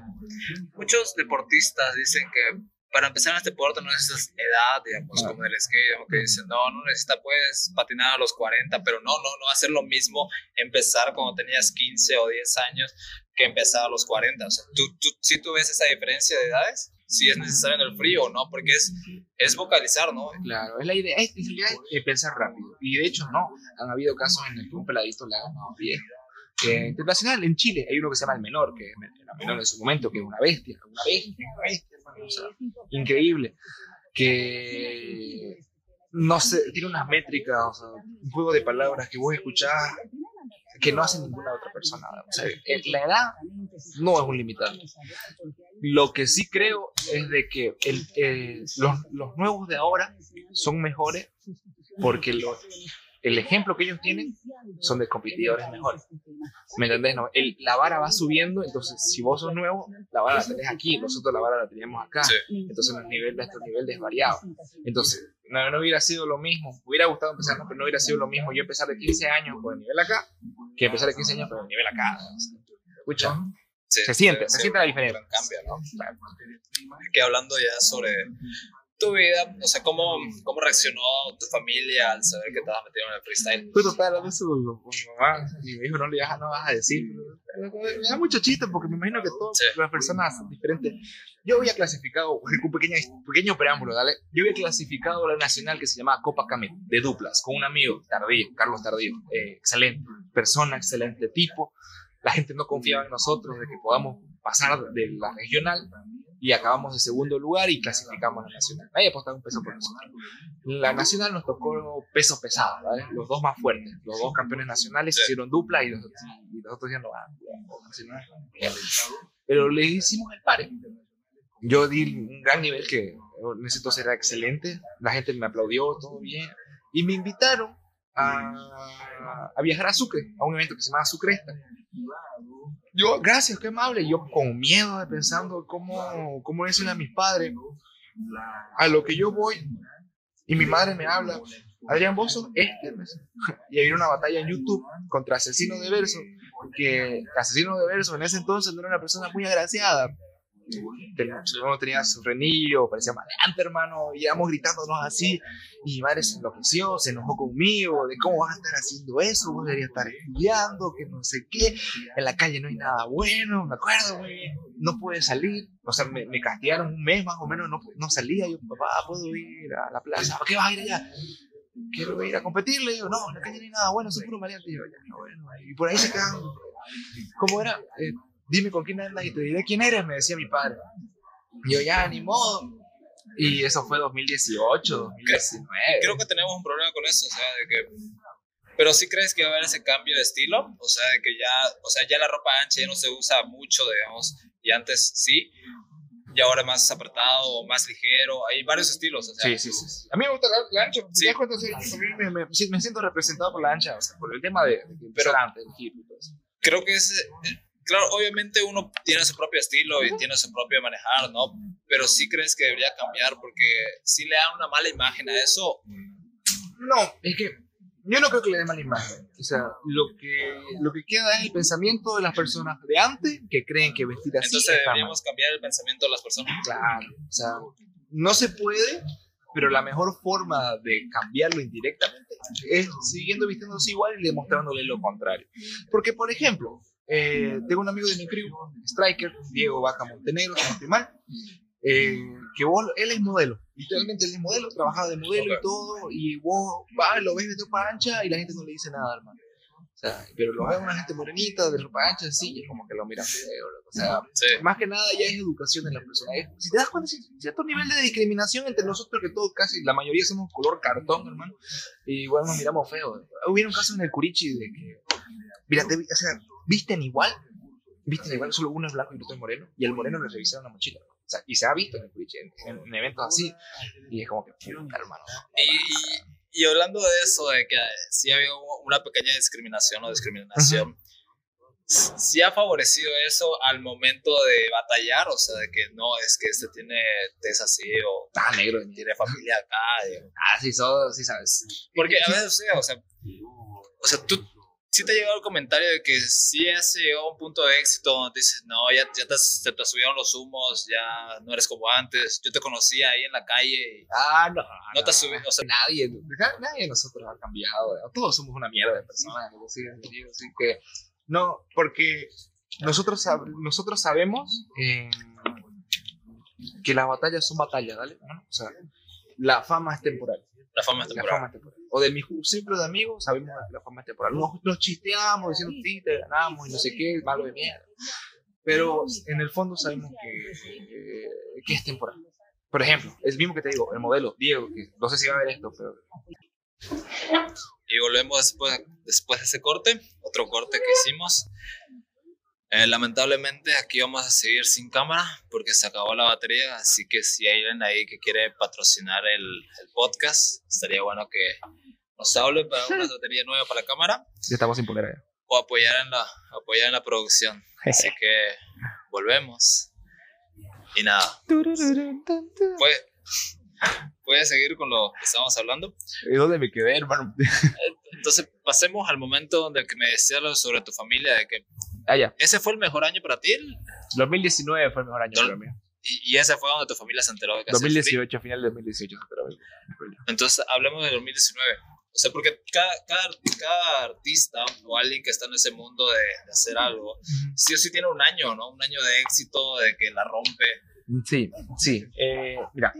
muchos deportistas dicen que para empezar en este deporte no necesitas edad, digamos, como en el skate, que dicen, no, no necesitas, puedes patinar a los 40, pero no, no, no va a ser lo mismo empezar cuando tenías 15 o 10 años que empezar a los 40. O sea, ¿tú, tú, ¿sí tú ves esa diferencia de edades? Si es necesario en el frío o no, porque es, es vocalizar, ¿no? Claro, es la idea, es, es de pensar rápido. Y de hecho, no, han habido casos en los que un peladito le ha ganado viejo. Eh, internacional en Chile hay uno que se llama el menor, que era menor en su momento, que es una bestia, una bestia, una bestia, o sea, increíble, que no sé, tiene unas métricas, o sea, un juego de palabras que vos escuchás que no hace ninguna otra persona. O sea, la edad no es un limitante. Lo que sí creo es de que el, eh, los, los, nuevos de ahora son mejores porque los, el ejemplo que ellos tienen son de competidores mejores. ¿Me entendés? No? El, la vara va subiendo, entonces si vos sos nuevo, la vara la tenés aquí, nosotros la vara la tenemos acá. Sí. Entonces los niveles, nuestro nivel es variado. Entonces, no, no, hubiera sido lo mismo. Hubiera gustado empezar, pero no hubiera sido lo mismo yo empezar de 15 años con el nivel acá que empezar de 15 años con el nivel acá. Escucha. Sí, se siente, se, se siente la diferencia. Cambia, ¿no? Claro. Que hablando ya sobre tu vida, o sea, ¿cómo, cómo reaccionó tu familia al saber que estabas metido en el freestyle? Pues total, hablando con mi mamá y me dijo, no le vas, no vas a decir. Me da mucho chiste porque me imagino que todas sí. las personas son diferentes. Yo había clasificado, un pequeño, pequeño preámbulo, ¿dale? Yo había clasificado la nacional que se llamaba Copa Camel, de duplas, con un amigo, Tardío, Carlos Tardío. Eh, excelente persona, excelente tipo. La gente no confiaba en nosotros de que podamos pasar de la regional y acabamos de segundo lugar y clasificamos a la nacional. Nadie apostaba un peso por nosotros. La nacional nos tocó peso pesado, ¿vale? los dos más fuertes. Los dos campeones nacionales hicieron dupla y los, y los otros ya no. Pero le hicimos el pare. Yo di un gran nivel que en ese entonces era excelente. La gente me aplaudió, todo bien. Y me invitaron a, a viajar a Sucre, a un evento que se llama Sucresta yo, gracias, qué amable. Yo con miedo, pensando cómo, cómo decirle a mis padres, a lo que yo voy, y mi madre me habla, Adrián Bozo, este, y había una batalla en YouTube contra Asesino de Verso, que Asesino de Verso en ese entonces no era una persona muy agraciada, uno tenía su renillo, parecía maleante, hermano, y íbamos gritándonos así, y mi madre se enloqueció, se enojó conmigo, de cómo vas a estar haciendo eso, vos deberías estar estudiando, que no sé qué, en la calle no hay nada bueno, me acuerdo muy bien, no pude salir, o sea, me, me castigaron un mes más o menos, no, no salía, yo, papá, ¿puedo ir a la plaza? ¿Por qué vas a ir allá? Quiero ir a competir, le digo, no, en la calle no hay nada bueno, soy puro maleante, y yo, ya, no, bueno, y por ahí se quedan, ¿cómo era? Eh, dime con quién andas y te diré quién eres, me decía mi padre. Y yo, ya, ni modo. Y eso fue 2018, 2019. Creo que tenemos un problema con eso, o sea, de que... Pero sí crees que va a haber ese cambio de estilo, o sea, de que ya, o sea, ya la ropa ancha ya no se usa mucho, digamos, y antes sí, y ahora más apretado, más ligero, hay varios estilos. O sea. Sí, sí, sí. A mí me gusta la, la ancha, sí. Cuenta, sí, me, me, me, siento representado por la ancha, o sea, por el tema de, de Pero, antes, el hip y todo eso. Creo que es, claro, obviamente uno tiene su propio estilo y tiene su propio manejar, ¿no? Pero sí crees que debería cambiar porque si le da una mala imagen a eso. No, es que yo no creo que le dé mala imagen. O sea, lo que, lo que queda es el pensamiento de las personas de antes que creen que vestir así. Entonces deberíamos cambiar el pensamiento de las personas. Claro, o sea, no se puede, pero la mejor forma de cambiarlo indirectamente es siguiendo vistiéndose igual y demostrándole lo contrario. Porque, por ejemplo, eh, tengo un amigo de mi crew, Striker, Diego Vaca Montenegro, si mal, eh, que vos, él es modelo, literalmente él es modelo, trabajaba de modelo okay. y todo, y vos vas, lo ves de ropa ancha y la gente no le dice nada, hermano. O sea, pero lo ve una gente morenita de ropa ancha, sí, es como que lo mira feo. O sea, sí. más que nada ya es educación en la persona. Si te das cuenta, cierto nivel de discriminación entre nosotros, que todos casi, la mayoría somos color cartón, hermano, y igual nos miramos feo. Hubo un caso en el Curichi de que, mira, te, o sea, visten igual, visten igual, solo uno es blanco y otro es moreno, y el moreno le revisaron la mochila. O sea, y se ha visto en, el Twitch, en, en, en, eventos así, y es como que, hermano. Y, y, hablando de eso, de que sí ha habido una pequeña discriminación o discriminación, uh -huh. sí ha favorecido eso al momento de batallar, o sea, de que no, es que este tiene tez así, o ah, negro, tiene familia acá. Y, ah, sí, so, sí sabes. Porque a veces, o sea, o sea, tú sí te ha llegado el comentario de que sí has llegado a un punto de éxito donde dices, no, ya, ya te, se te subieron los humos, ya no eres como antes. Yo te conocía ahí en la calle. Ah, no. No te has subido, o sea, Nadie, nadie de nosotros ha cambiado. Todos somos una mierda de personas. Así, así que, no, porque nosotros, sab- nosotros sabemos eh, que las batallas son batallas, ¿vale? ¿No? O sea, la fama es temporal. la fama es La temporal. fama es temporal. O de mi círculo de amigos sabemos que la fama es temporal. Nos, nos chisteamos diciendo, sí, te ganamos y no sé qué, malo de mierda. Pero en el fondo sabemos que, eh, que es temporal. Por ejemplo, es mismo que te digo, el modelo, Diego, que no sé si va a ver esto, pero Y volvemos después, después de ese corte, otro corte que hicimos. Eh, lamentablemente aquí vamos a seguir sin cámara porque se acabó la batería, así que si hay alguien ahí que quiere patrocinar el, el podcast, estaría bueno que nos hable para una batería nueva para la cámara ya estamos sin poner allá. o apoyar en la, apoyar en la producción. Así que volvemos. Y nada, puede, puede seguir con lo que estábamos hablando. ¿Y dónde me quedé, hermano? Entonces pasemos al momento donde que me decías sobre tu familia, de que Ah, ya. ese fue el mejor año para ti 2019 fue el mejor año para mí. y, y ese fue donde tu familia se enteró de que hacías free. 2018, final de 2018 se enteró. Entonces hablemos de 2019. O sea, porque cada, cada, cada artista o alguien que está en ese mundo de, de hacer algo, sí o sí tiene un año, ¿no? Un año de éxito, de que la rompe. Sí, sí. Eh, mira,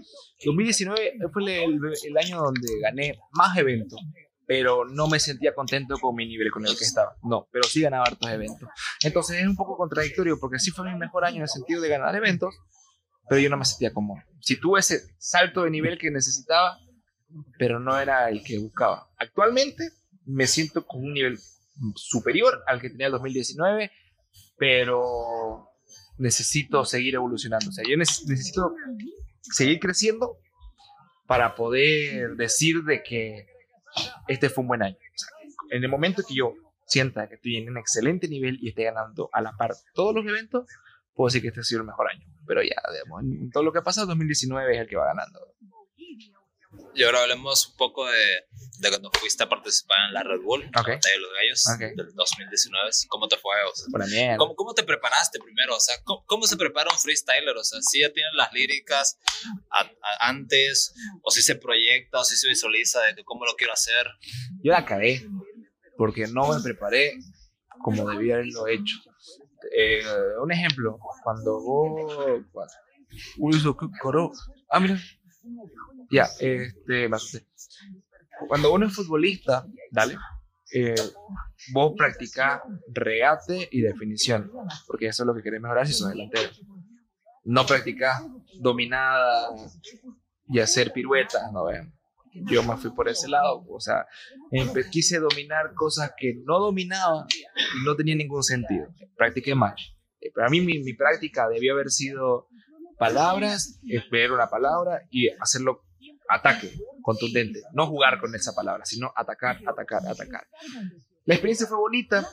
2019 fue el, el año donde gané más eventos, pero no me sentía contento con mi nivel con el que estaba. No, pero sí ganaba hartos eventos. Entonces es un poco contradictorio porque sí fue mi mejor año en el sentido de ganar eventos, pero yo no me sentía cómodo. Si tuve ese salto de nivel que necesitaba, pero no era el que buscaba. Actualmente me siento con un nivel superior al que tenía el 2019, pero necesito seguir evolucionando. O sea, yo neces- necesito seguir creciendo para poder decir de que este fue un buen año. En el momento que yo sienta que estoy en un excelente nivel y esté ganando a la par todos los eventos, puedo decir que este ha sido el mejor año. Pero ya, digamos, todo lo que ha pasado, 2019 es el que va ganando. Y ahora hablemos un poco de, de cuando fuiste a participar en la Red Bull, en la de los Gallos Ok. del 2019. ¿Cómo te fue? O sea. ¿Cómo, ¿Cómo te preparaste primero? O sea, ¿cómo, cómo se prepara un freestyler? O sea, ¿sí ya tienen las líricas a- a- antes? ¿O si se proyecta? ¿O si se visualiza de cómo lo quiero hacer? Yo la cagué porque no me preparé como debía haberlo hecho. Eh, un ejemplo, cuando vos... Qué coro. Ah, mira. Ya, este. Cuando uno es futbolista, dale, eh, vos practicás regate y definición, porque eso es lo que querés mejorar si sos delantero. No practicás dominada y hacer piruetas, no vean. Yo me fui por ese lado, o sea, quise dominar cosas que no dominaba y no tenía ningún sentido. Practiqué mal. Eh, Para mí mi, mi práctica debió haber sido palabras, esperar una palabra y hacerlo ataque contundente. No jugar con esa palabra, sino atacar, atacar, atacar. La experiencia fue bonita.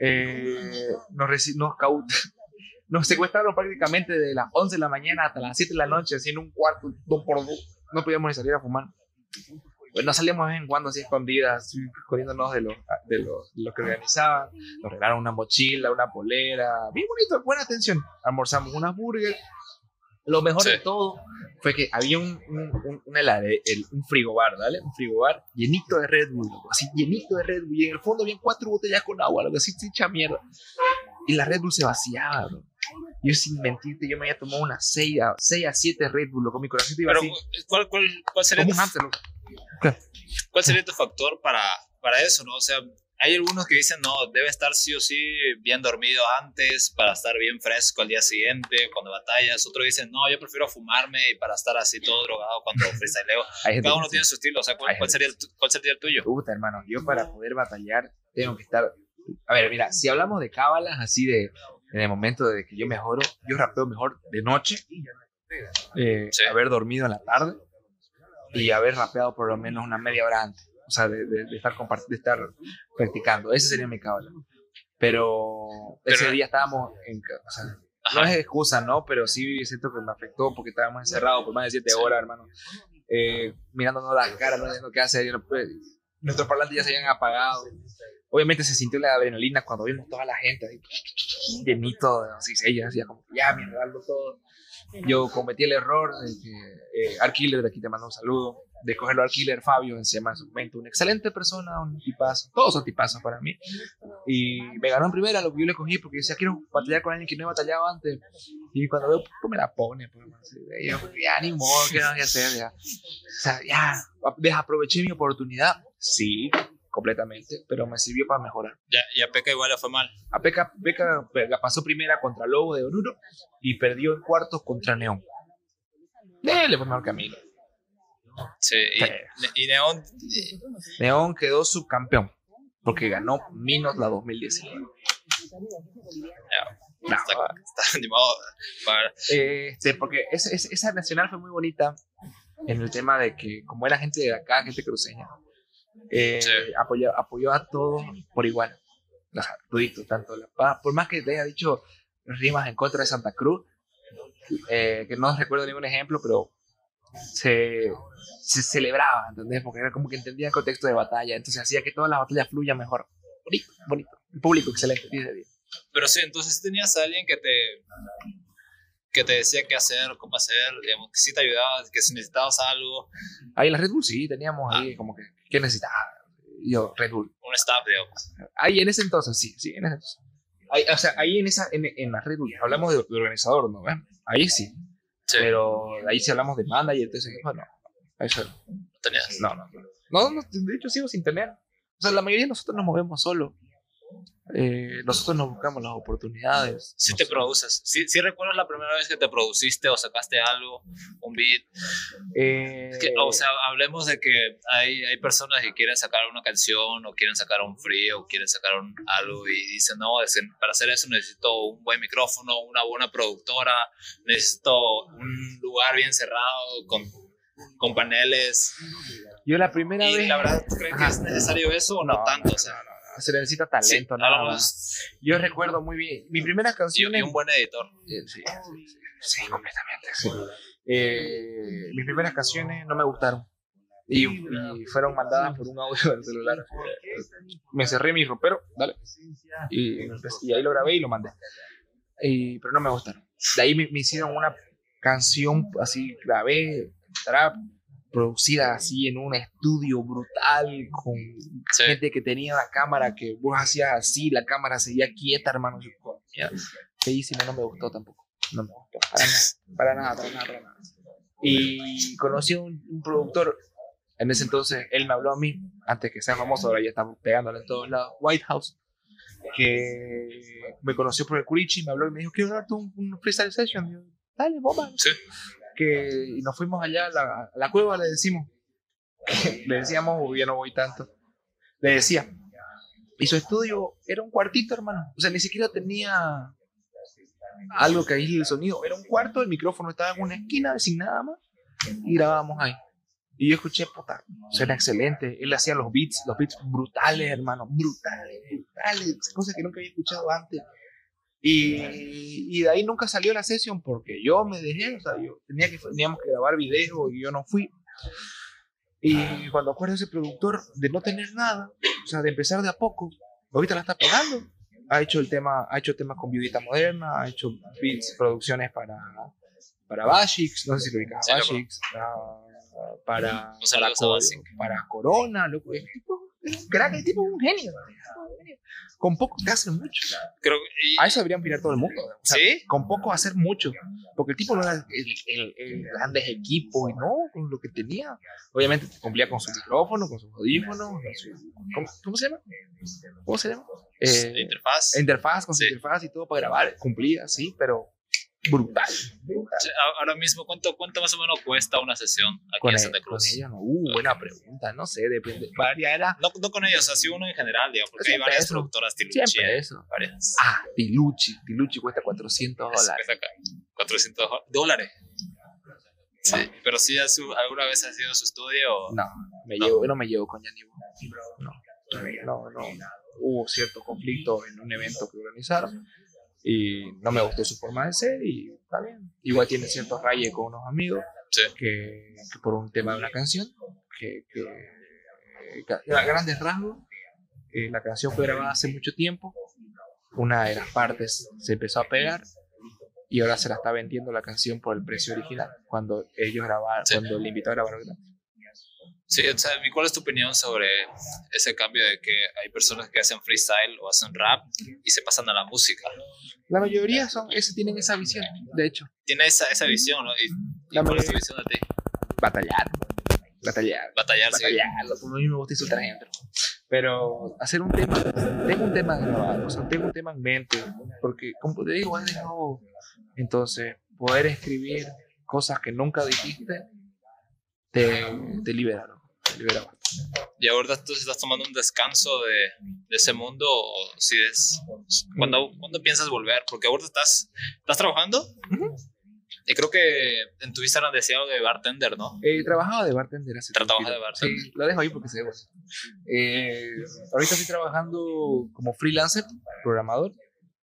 Eh, nos, nos, nos secuestraron prácticamente de las 11 de la mañana hasta las 7 de la noche, así en un cuarto, dos por dos. No podíamos ni salir a fumar. Pues nos salíamos de vez en cuando así escondidas, así, escondiéndonos de los, de los, de los que organizaban. Nos regalaron una mochila, una polera. Bien bonito, buena atención. Almorzamos unas burgers. Lo mejor de Sí. todo fue que había un, un, un, helade- el- un frigobar, ¿vale? Un frigobar llenito de Red Bull, loco, así llenito de Red Bull. Y en el fondo había cuatro botellas con agua, lo que así se echa mierda. Y la Red Bull se vaciaba, bro. Yo sin mentirte, yo me había tomado unas 6 a, 6 a 7 Red Bull, loco, mi corazón iba Pero, así. ¿cuál, cuál, cuál, sería tu, hamster. ¿Cuál sería tu factor para, para eso, no? O sea, hay algunos que dicen, no, debe estar sí o sí bien dormido antes para estar bien fresco al día siguiente cuando batallas. Otros dicen, no, yo prefiero fumarme y para estar así todo drogado cuando freestyleo. Cada uno tiene su estilo. O sea, ¿cuál, cuál sería, el, cuál sería el tuyo? Puta, hermano, yo para poder batallar tengo que estar. A ver, mira, si hablamos de cábalas así de. En el momento de que yo mejoro, yo rapeo mejor de noche, eh, Sí. haber dormido en la tarde y haber rapeado por lo menos una media hora antes. O sea, de, de- de estar, de estar practicando. Ese sería mi cábala. Pero, ese Pero- día estábamos en. O sea, no es excusa, ¿no? Pero sí siento que me afectó porque estábamos encerrados por más de siete Sí. horas, hermano. Eh, mirándonos las caras, no sabiendo qué hacer. nuestros parlantes ya se habían apagado. Obviamente se sintió la adrenalina cuando vimos toda la gente así, llenito de así, ella decía como, ya, darlo todo. Yo cometí el error de que eh, de aquí te mando un saludo, de cogerlo al Killer Fabio en en su momento, una excelente persona, un tipazo, todos son tipazos para mí. Y me ganó en primera lo que yo le cogí porque decía, quiero batallar con alguien que no he batallado antes. Y cuando veo, pues me la pone, pues, yo, ya ni modo, ¿qué no voy a hacer? Ya. O sea, ya, desaproveché mi oportunidad. Sí, completamente, pero me sirvió para mejorar. Ya, y a Peca igual le fue mal. A Peca, Peca la pasó primera contra Lobo de Oruro y perdió en cuartos contra Neón. Eh, le fue mejor mí. Sí, y, y Neón. Neón quedó subcampeón porque ganó Minos la 2019. Ya, está, está, animado para... este, porque esa nacional fue muy bonita en el tema de que, como era gente de acá, gente cruceña, eh, apoyó, apoyó, a todos por igual. tanto la paz, por más que te haya dicho rimas en contra de Santa Cruz, eh, que no recuerdo ningún ejemplo, pero se, se celebraba, ¿entendés? Porque era como que entendía el contexto de batalla, entonces hacía que toda la batalla fluya mejor. Bonito, bonito. El público excelente, 10 de Pero sí, entonces tenías a alguien que te que te decía qué hacer, cómo hacer, digamos, que sí te ayudaba, que si necesitabas algo. Ahí en la Red Bull sí, teníamos ahí ah. como que, ¿qué necesitaba? Yo, Red Bull. Un staff, digamos. Ahí en ese entonces, sí, sí, en ese entonces. Ahí, o sea, ahí en, esa, en, en la Red Bull, hablamos de, organizador, ¿no? Ahí sí. Sí. Pero ahí sí hablamos de manager, entonces, bueno, eso no. ¿Tenías? No, no, no. No, no, de hecho sigo sin tener. O sea, la mayoría de nosotros nos movemos solo. Eh, nosotros nos buscamos las oportunidades. Si te produces, si ¿Sí, recuerdas la primera vez que te produciste o sacaste algo, un beat. Eh, o sea, hablemos de que hay, hay personas que quieren sacar una canción o quieren sacar un free o quieren sacar un, algo y dicen, no, para hacer eso necesito un buen micrófono, una buena productora, necesito un lugar bien cerrado con, con paneles. Yo la primera y vez... la verdad, ¿crees que es necesario eso o no, tanto? O sea, se necesita talento, nada más. Yo recuerdo muy bien, mi primera canción... Y un buen editor. Sí, sí, sí, completamente, sí. Eh, mis primeras canciones no me gustaron. Y, fueron mandadas por un audio del celular. Me cerré mi ropero, dale. Y, y ahí lo grabé y lo mandé. Y, pero no me gustaron. De ahí me, me hicieron una canción así, grabé, trap, producida así en un estudio brutal con gente que tenía la cámara que vos hacías así, la cámara seguía quieta, hermano. Feísimo, no me gustó tampoco. No me gustó. Para nada, para nada, para nada. Y conocí a un, productor, en ese entonces él me habló a mí, antes que sea famoso, ahora ya estamos pegándole en todos lados, White House, que me conoció por el Curichi, me habló y me dijo, quiero darte un, un freestyle session. yo, dale, bomba. Sí que nos fuimos allá a la, la cueva, le decimos. le decíamos, o ya no voy tanto. Le decía. Y su estudio era un cuartito, hermano. O sea, ni siquiera tenía algo que aísle el sonido. Era un cuarto, el micrófono estaba en una esquina sin nada más. Y grabábamos ahí. Y yo escuché, puta, suena excelente. Él hacía los beats, los beats brutales, hermano. Brutales, brutales. Cosas que nunca había escuchado antes. Y, y, de ahí nunca salió la sesión porque yo me dejé, o sea, yo tenía que, teníamos que grabar video y yo no fui. Y cuando acuerdo ese productor de no tener nada, o sea, de empezar de a poco, ahorita la está pegando. Ha hecho el tema, ha hecho temas con Viudita Moderna, ha hecho beats, producciones para, para Bashix, no sé si lo ubicas, Bashix, para, para, para, Corona, loco, es un crack, el tipo es un genio con poco te hace mucho. Creo, A eso deberían mirar todo el mundo. ¿Sí? Con poco hacer mucho. Porque el tipo no era el, el, grandes equipos y no, con lo que tenía. Obviamente cumplía con su micrófono, con sus audífonos. ¿cómo, se llama? ¿Cómo se llama? Eh, interfaz. Interfaz, con su interfaz y todo para grabar. Cumplía, sí, pero brutal. Ahora mismo, ¿cuánto, ¿cuánto más o menos cuesta una sesión aquí en Santa Cruz? Con ella, no. Uh, buena pregunta, no sé, depende. Varias No, no con ellos, así uno en general, digamos, porque hay varias productoras Tiluchi. Siempre eso. Varias. Ah, Tiluchi. Tiluchi cuesta 400 dólares. 400 dólares. Sí, pero si alguna vez ha sido su estudio. No, me no. Llevo, no me llevo con Yanibo. No, no, no. Hubo cierto conflicto en un evento que organizaron y no me gustó su forma de ser y está bien. Igual tiene ciertos rayes con unos amigos que, por un tema de una canción que, que, a grandes rasgos eh, la canción fue grabada hace mucho tiempo, una de las partes se empezó a pegar y ahora se la está vendiendo la canción por el precio original, cuando ellos grabaron, Sí. cuando el invitado grabó gratis. Sí, o sea, ¿y ¿cuál es tu opinión sobre ese cambio de que hay personas que hacen freestyle o hacen rap y se pasan a la música? La mayoría son, ese, tienen esa visión, de hecho, Tiene esa, esa visión, ¿no? ¿Y, La cuál es tu visión de ti? batallar, batallar, Batallar, sí. batallar, a mí me gusta insultar gente, pero hacer un tema, tengo un tema grabado, o sea, tengo un tema en mente, porque como te digo, es nuevo, entonces poder escribir cosas que nunca dijiste te, te libera, ¿no? te libera bastante. ¿Y ahora tú estás tomando un descanso de, de ese mundo o si es... ¿cuándo, ¿Cuándo piensas volver? Porque ahorita estás, estás trabajando y creo que en tu Instagram decía algo de bartender, ¿no? He trabajado de bartender hace tiempito. de bartender. Sí, lo dejo ahí porque se bueno. Eh, ahorita estoy trabajando como freelancer, programador.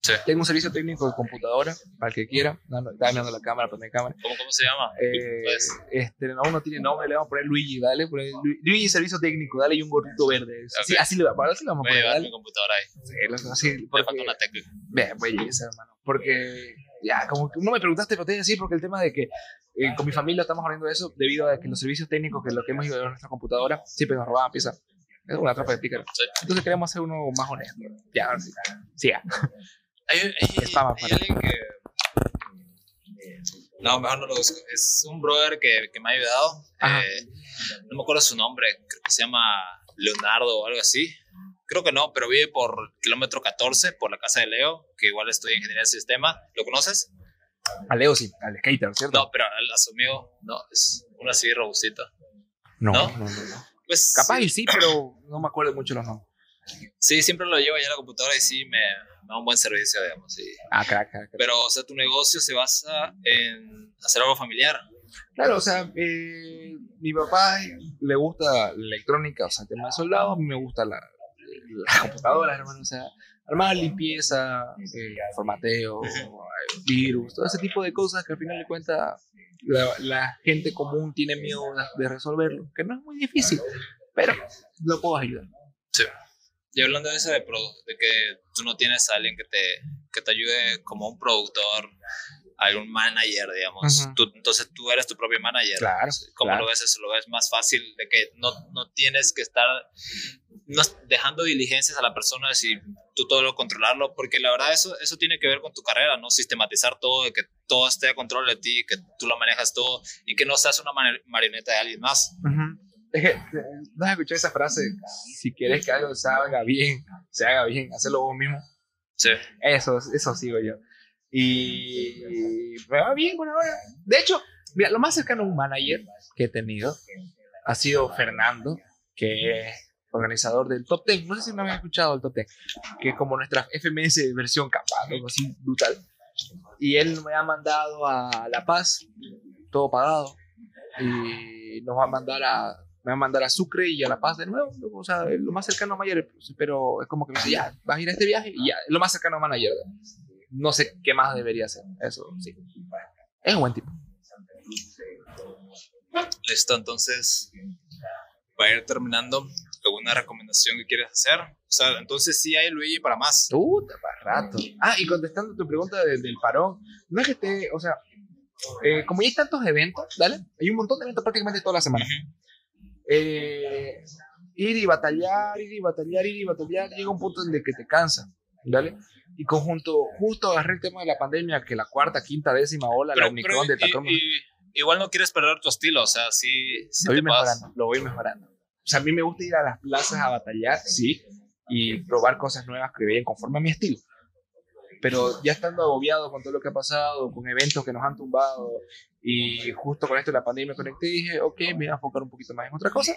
Sí. Tengo un servicio técnico de computadora para el que quiera. No, mirando la cámara, poner cámara. ¿Cómo, cómo se llama? Eh, Pues, este, no, no tiene nombre, le vamos a poner Luigi, dale. poner Lu- Luigi Servicio Técnico, dale y un gorrito verde. Sí, Ok. así, le, va- así le vamos voy a a poner, llevar dale. mi computadora ahí. Sí, lo- así, porque, falta una tecla. Ve, belleza, hermano. Porque, ya, como que no me preguntaste, pero te voy a decir, porque el tema de que eh, con mi familia estamos hablando de eso, debido a que los servicios técnicos, que lo que hemos ido a nuestra computadora, siempre nos robaban piezas. Es una trampa de pícaro. Sí. Entonces queremos hacer uno más honesto. Ya, ahora sí. Siga. Hay, hay- Spam, hay para. alguien que... No, mejor no lo busco. Es un brother que, que me ha ayudado. Eh, no me acuerdo su nombre. Creo que se llama Leonardo o algo así. Creo que no, pero vive por kilómetro 14, por la casa de Leo, que igual estudia ingeniería del sistema. ¿Lo conoces? A Leo sí, al skater, ¿cierto? No, pero a su amigo, no, es una así robustita. no, ¿no? no, no, no. Pues Capaz sí, y sí, pero no me acuerdo mucho los nombres. sí, siempre lo llevo allá a la computadora y sí me da un buen servicio, digamos. sí. Ah, crack, crack, crack. Pero, o sea, tu negocio se basa en hacer algo familiar. Claro, o sea, eh, mi papá le gusta la electrónica, o sea, el tema de soldado, a mí me gusta la, las computadoras, hermano, o sea, armar limpieza, eh, formateo, eh, virus, todo ese tipo de cosas que al final de cuentas la, la gente común tiene miedo de resolverlo, que no es muy difícil, pero lo puedo ayudar. Y hablando de eso, de, de que tú no tienes a alguien que te, que te ayude como un productor, algún manager, digamos. Ujú. Tú- entonces tú eres tu propio manager. Claro, ¿Cómo claro. lo ves eso? ¿Lo ves más fácil de que no, no tienes que estar no, dejando diligencias a la persona si tú todo lo controlarlo? Porque la verdad eso, eso tiene que ver con tu carrera, ¿no? Sistematizar todo, de que todo esté a control de ti, que tú lo manejas todo y que no seas una mari- marioneta de alguien más. Que, eh, ¿no has escuchado esa frase? Si quieres que algo se haga bien, se haga bien, hazlo vos mismo. Sí. Eso, eso sigo yo. Y me va bien por ahora. De hecho, mira, lo más cercano a un manager que he tenido ha sido Fernando, que es organizador del Top Ten. No sé si me habían escuchado el Top Ten, que es como nuestra FMS versión capa, algo así brutal. Y él me ha mandado a La Paz, todo pagado, y nos va a mandar a me va a mandar a Sucre y a La Paz de nuevo, o sea, lo más cercano a Mayer, pero es como que me dice, ya, vas a ir a este viaje y ya, lo más cercano a manager. No sé qué más debería hacer, eso sí. Es un buen tipo. Listo, entonces, para ir terminando, ¿alguna recomendación que quieres hacer? O sea, entonces sí hay Luigi para más. Puta, para rato. Ah, y contestando tu pregunta del, del parón, no es que esté, o sea, eh, como ya hay tantos eventos, ¿dale? Hay un montón de eventos prácticamente toda la semana. Eh, ir y batallar, ir y batallar, ir y batallar, llega un punto en el que te cansa, ¿dale? Y conjunto, justo agarré el tema de la pandemia, que la cuarta, quinta, décima ola, la Pero, Omicron, Delta y- Crohn, y- igual no quieres perder tu estilo, o sea, sí, sí lo voy te mejorando, lo voy mejorando. O sea, a mí me gusta ir a las plazas a batallar, sí, y probar cosas nuevas que vayan conforme a mi estilo. Pero ya estando agobiado con todo lo que ha pasado, con eventos que nos han tumbado, y justo con esto de la pandemia me conecté y dije, ok, me voy a enfocar un poquito más en otra cosa,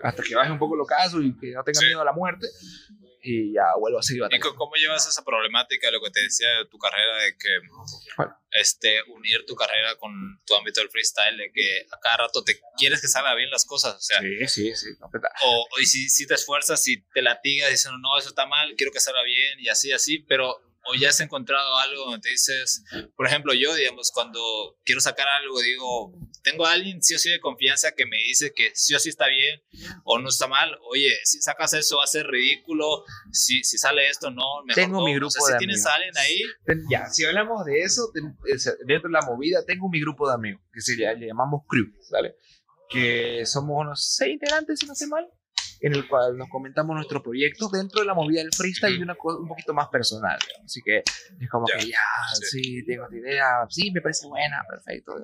hasta que baje un poco los casos y que no tenga Sí. miedo a la muerte, y ya vuelvo a seguir ¿Y batallando. co- cómo llevas esa problemática de lo que te decía de tu carrera, de que Bueno. este, unir tu carrera con tu ámbito del freestyle, de que a cada rato te quieres que salga bien las cosas, o sea, Sí, sí, sí. no, o, o y si, si te esfuerzas, si te latigas diciendo, no, eso está mal, quiero que salga bien y así, así, pero o ya has encontrado algo donde te dices, por ejemplo, yo, digamos, cuando quiero sacar algo, digo, tengo a alguien sí o sí de confianza que me dice que sí o sí está bien o no está mal. Oye, si sacas eso va a ser ridículo. Si, si sale esto, no. Mejor Tengo no. mi O grupo sea, si de tienes amigos. a alguien ahí, Ya, si hablamos de eso, dentro de la movida, tengo mi grupo de amigos, que se le, le llamamos crew, ¿vale? Que somos unos seis integrantes, si no sé mal, en el cual nos comentamos nuestros proyectos dentro de la movida del freestyle y una cosa un poquito más personal. digamos. Así que es como Ya, que ya, sí. sí. tengo esta idea, sí, me parece buena, perfecto.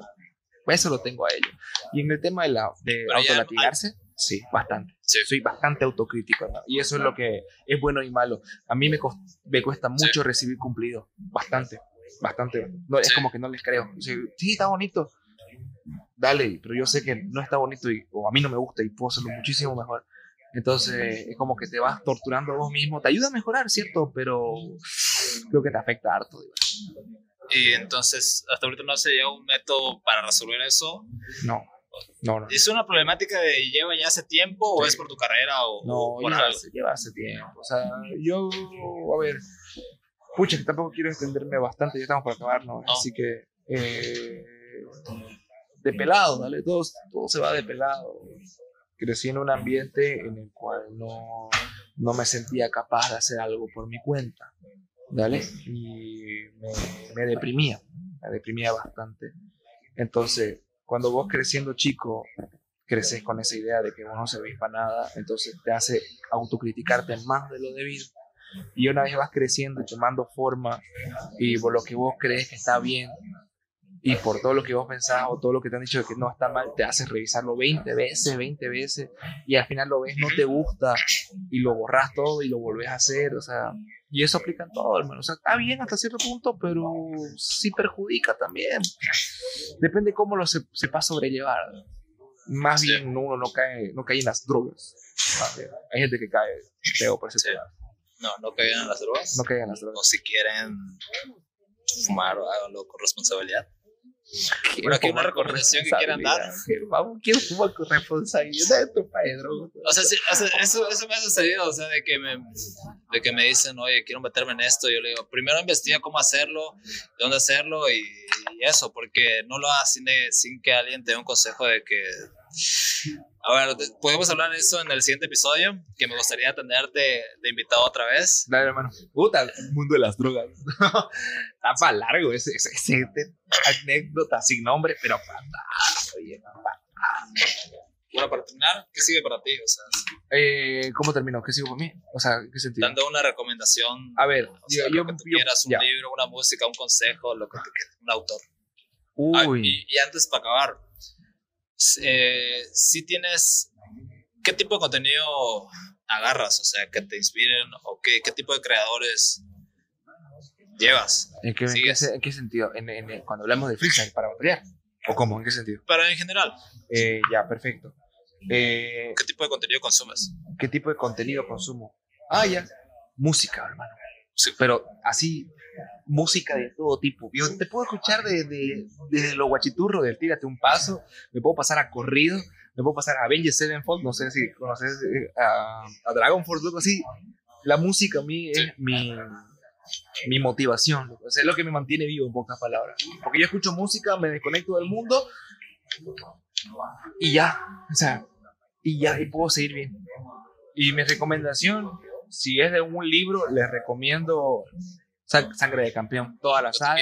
Pues eso lo tengo a ellos. Y en el tema de, la, de autolatigarse, sí, bastante sí. soy bastante autocrítico, hermano. Y eso es lo que es bueno y malo. A mí me, me cuesta mucho recibir cumplidos. Bastante. Bastante. No, es Sí. como que no les creo. O sea, sí, está bonito. Dale, pero yo sé que no está bonito y, o a mí no me gusta y puedo hacerlo muchísimo mejor. Entonces, es como que te vas torturando a vos mismo. Te ayuda a mejorar, ¿cierto? Pero creo que te afecta harto. digo. y entonces hasta ahorita no se llega un método para resolver eso. No, no, no. ¿Es una problemática de lleva ya hace tiempo o Sí. es por tu carrera o, No, o por lleva algo? lleva hace tiempo. O sea, yo, a ver, pucha, que tampoco quiero extenderme bastante, ya estamos por acabar, ¿no? No. Así que, eh, de pelado, ¿vale? Todo, todo se va de pelado. Crecí en un ambiente en el cual no, no me sentía capaz de hacer algo por mi cuenta, ¿vale? Y me, me deprimía, me deprimía bastante. Entonces, cuando vos creciendo chico, creces con esa idea de que vos no servís para nada, entonces te hace autocriticarte más de lo debido. Y una vez vas creciendo y tomando forma y por lo que vos crees que está bien y por todo lo que vos pensás o todo lo que te han dicho de que no está mal, te haces revisarlo 20 veces, 20 veces y al final lo ves, no te gusta y lo borras todo y lo volvés a hacer, o sea, y eso aplica en todo, hermano. O sea, está bien hasta cierto punto, pero sí perjudica también. Depende cómo lo se, sepas sobrellevar. Más Sí. bien uno no cae, no cae en las drogas. Hay gente que cae feo por ese Sí. No, no caigan en las drogas. No cae en las drogas. O si quieren fumar o háganlo con responsabilidad. Pero aquí una recomendación que quieran dar. Vamos, quiero fumar con responsabilidad. De drogas. O sea, sí, o sea, eso, eso me ha sucedido, o sea, de que me, de que me dicen, oye, quiero meterme en esto. Yo le digo, primero investiga cómo hacerlo, dónde hacerlo y, y eso, porque no lo hagas sin, sin que alguien te dé un consejo de que... A ver, de- podemos hablar de eso en el siguiente episodio, que me gustaría tenerte de invitado otra vez. Dale, hermano. Puta, el mundo de las drogas. Está para largo ese, ese, ese- anécdota sin nombre, pero para oye, Bueno, para terminar, ¿qué sigue para ti? O sea, eh, ¿Cómo terminó? ¿Qué sigo por mí? O sea, ¿en qué sentido? dando una recomendación, A ver, o sea, yo, lo que tú yo- quieras, un ya. libro, una música, un consejo, lo que tú quieras, un autor. Ah, Uy, y, y antes para acabar, eh, si tienes, ¿qué tipo de contenido agarras? O sea, que te inspiren o qué, qué tipo de creadores llevas. ¿en qué, en qué en qué sentido? En, en- cuando hablamos de freestyle para batallar. ¿O cómo? ¿En qué sentido? Pero en general, Eh, ya, perfecto. Eh, ¿qué tipo de contenido consumes? ¿Qué tipo de contenido consumo? Ah, ya. Música, hermano. Sí. Pero así, música de todo tipo. Yo te puedo escuchar de, de, desde lo guachiturro del Tírate un paso, me puedo pasar a corrido, me puedo pasar a Avengers Sevenfold, no sé si conoces eh, a, a Dragon Force, algo así. La música a mí es mi, mi motivación, es lo que me mantiene vivo en pocas palabras. Porque yo escucho música, me desconecto del mundo y ya, o sea, y ya, y puedo seguir bien. Y mi recomendación, si es de un libro, les recomiendo Sang- Sangre de Campeón, toda la saga.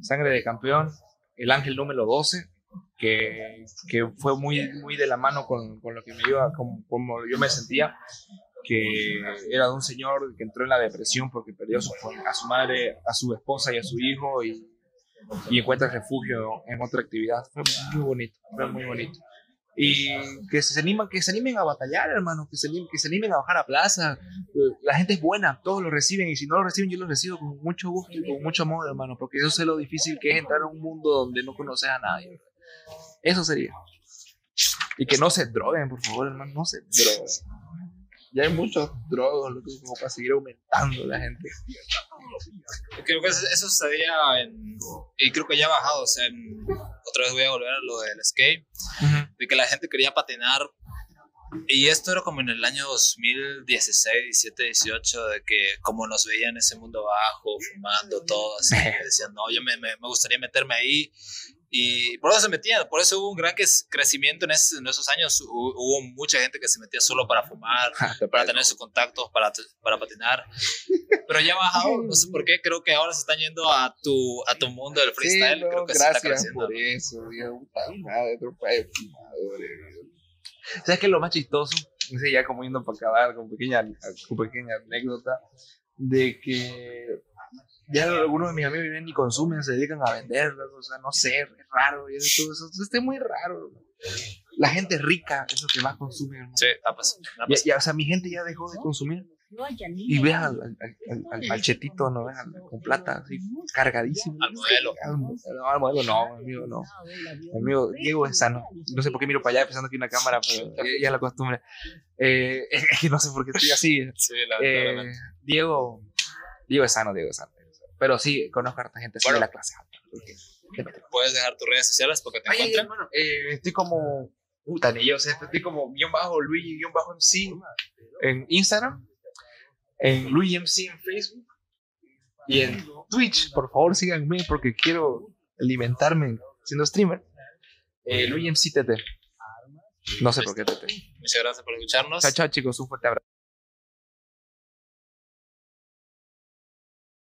Sangre de Campeón, El Ángel número 12, que, que fue muy, muy de la mano con, con lo que me iba, como, como yo me sentía, que era de un señor que entró en la depresión porque perdió a su, a su madre, a su esposa y a su hijo y, y encuentra refugio en otra actividad. Fue muy bonito, fue muy bonito. Y que se animan, que se animen a batallar, hermano, que se, animen, que se animen a bajar a plaza. La gente es buena, todos lo reciben, y si no lo reciben, yo lo recibo con mucho gusto y con mucho amor, hermano, porque yo sé lo difícil que es entrar a un mundo donde no conoces a nadie. Eso sería. Y que no se droguen, por favor, hermano, no se droguen. Ya hay muchos drogos, como para seguir aumentando la gente. Creo que eso, eso sucedía en, y creo que ya ha bajado, o sea, en- otra vez voy a volver a lo del skate, de que la gente quería patinar Y esto era como en el año 2016, 17, 18, de que como nos veían en ese mundo bajo, fumando, todo así, decían, no, yo me, me, me gustaría meterme ahí. Y por eso se metían, por eso hubo un gran crecimiento en, en esos años. Hubo, mucha gente que se metía solo para fumar, para tener sus contactos, para, para patinar. Pero ya ha bajado, no sé por qué, creo que ahora se están yendo a tu, a tu mundo del freestyle. Sí, no, creo que gracias se está creciendo. por eso, madre, de fumadores. ¿Sabes qué es lo más chistoso? No sé, ya como yendo para acabar con pequeña, con pequeña anécdota, de que ya algunos de mis amigos viven y consumen, se dedican a venderlas, o sea, no sé, es raro, y todo eso, es muy raro. La gente rica es lo que más consume. ¿no? Sí, ha pasado. ha Ya, pasado. ya, o sea, mi gente ya dejó de consumir. Y ves al, al, al, al- al chetito, ¿no? Ves con plata, así, cargadísimo. Al modelo. Al, modelo no, amigo, no. Amigo, Diego es sano. No sé por qué miro para allá pensando que hay una cámara, pero ya, es la costumbre. Eh, es que no sé por qué estoy así. Sí, Eh. Diego, Diego es sano, Diego es sano. Pero sí, conozco a harta gente Bueno. de la clase alta. Puedes dejar tus redes sociales porque te Ay, encuentran. eh, estoy como. Puta, ni yo sé, estoy como guion bajo Luigi, guion bajo MC en Instagram, en Luigi MC en Facebook y en Twitch. Por favor, síganme porque quiero alimentarme siendo streamer. Eh, Luigi MC TT. No sé por qué TT. Muchas gracias por escucharnos. Chao, chao, chicos, un fuerte abrazo.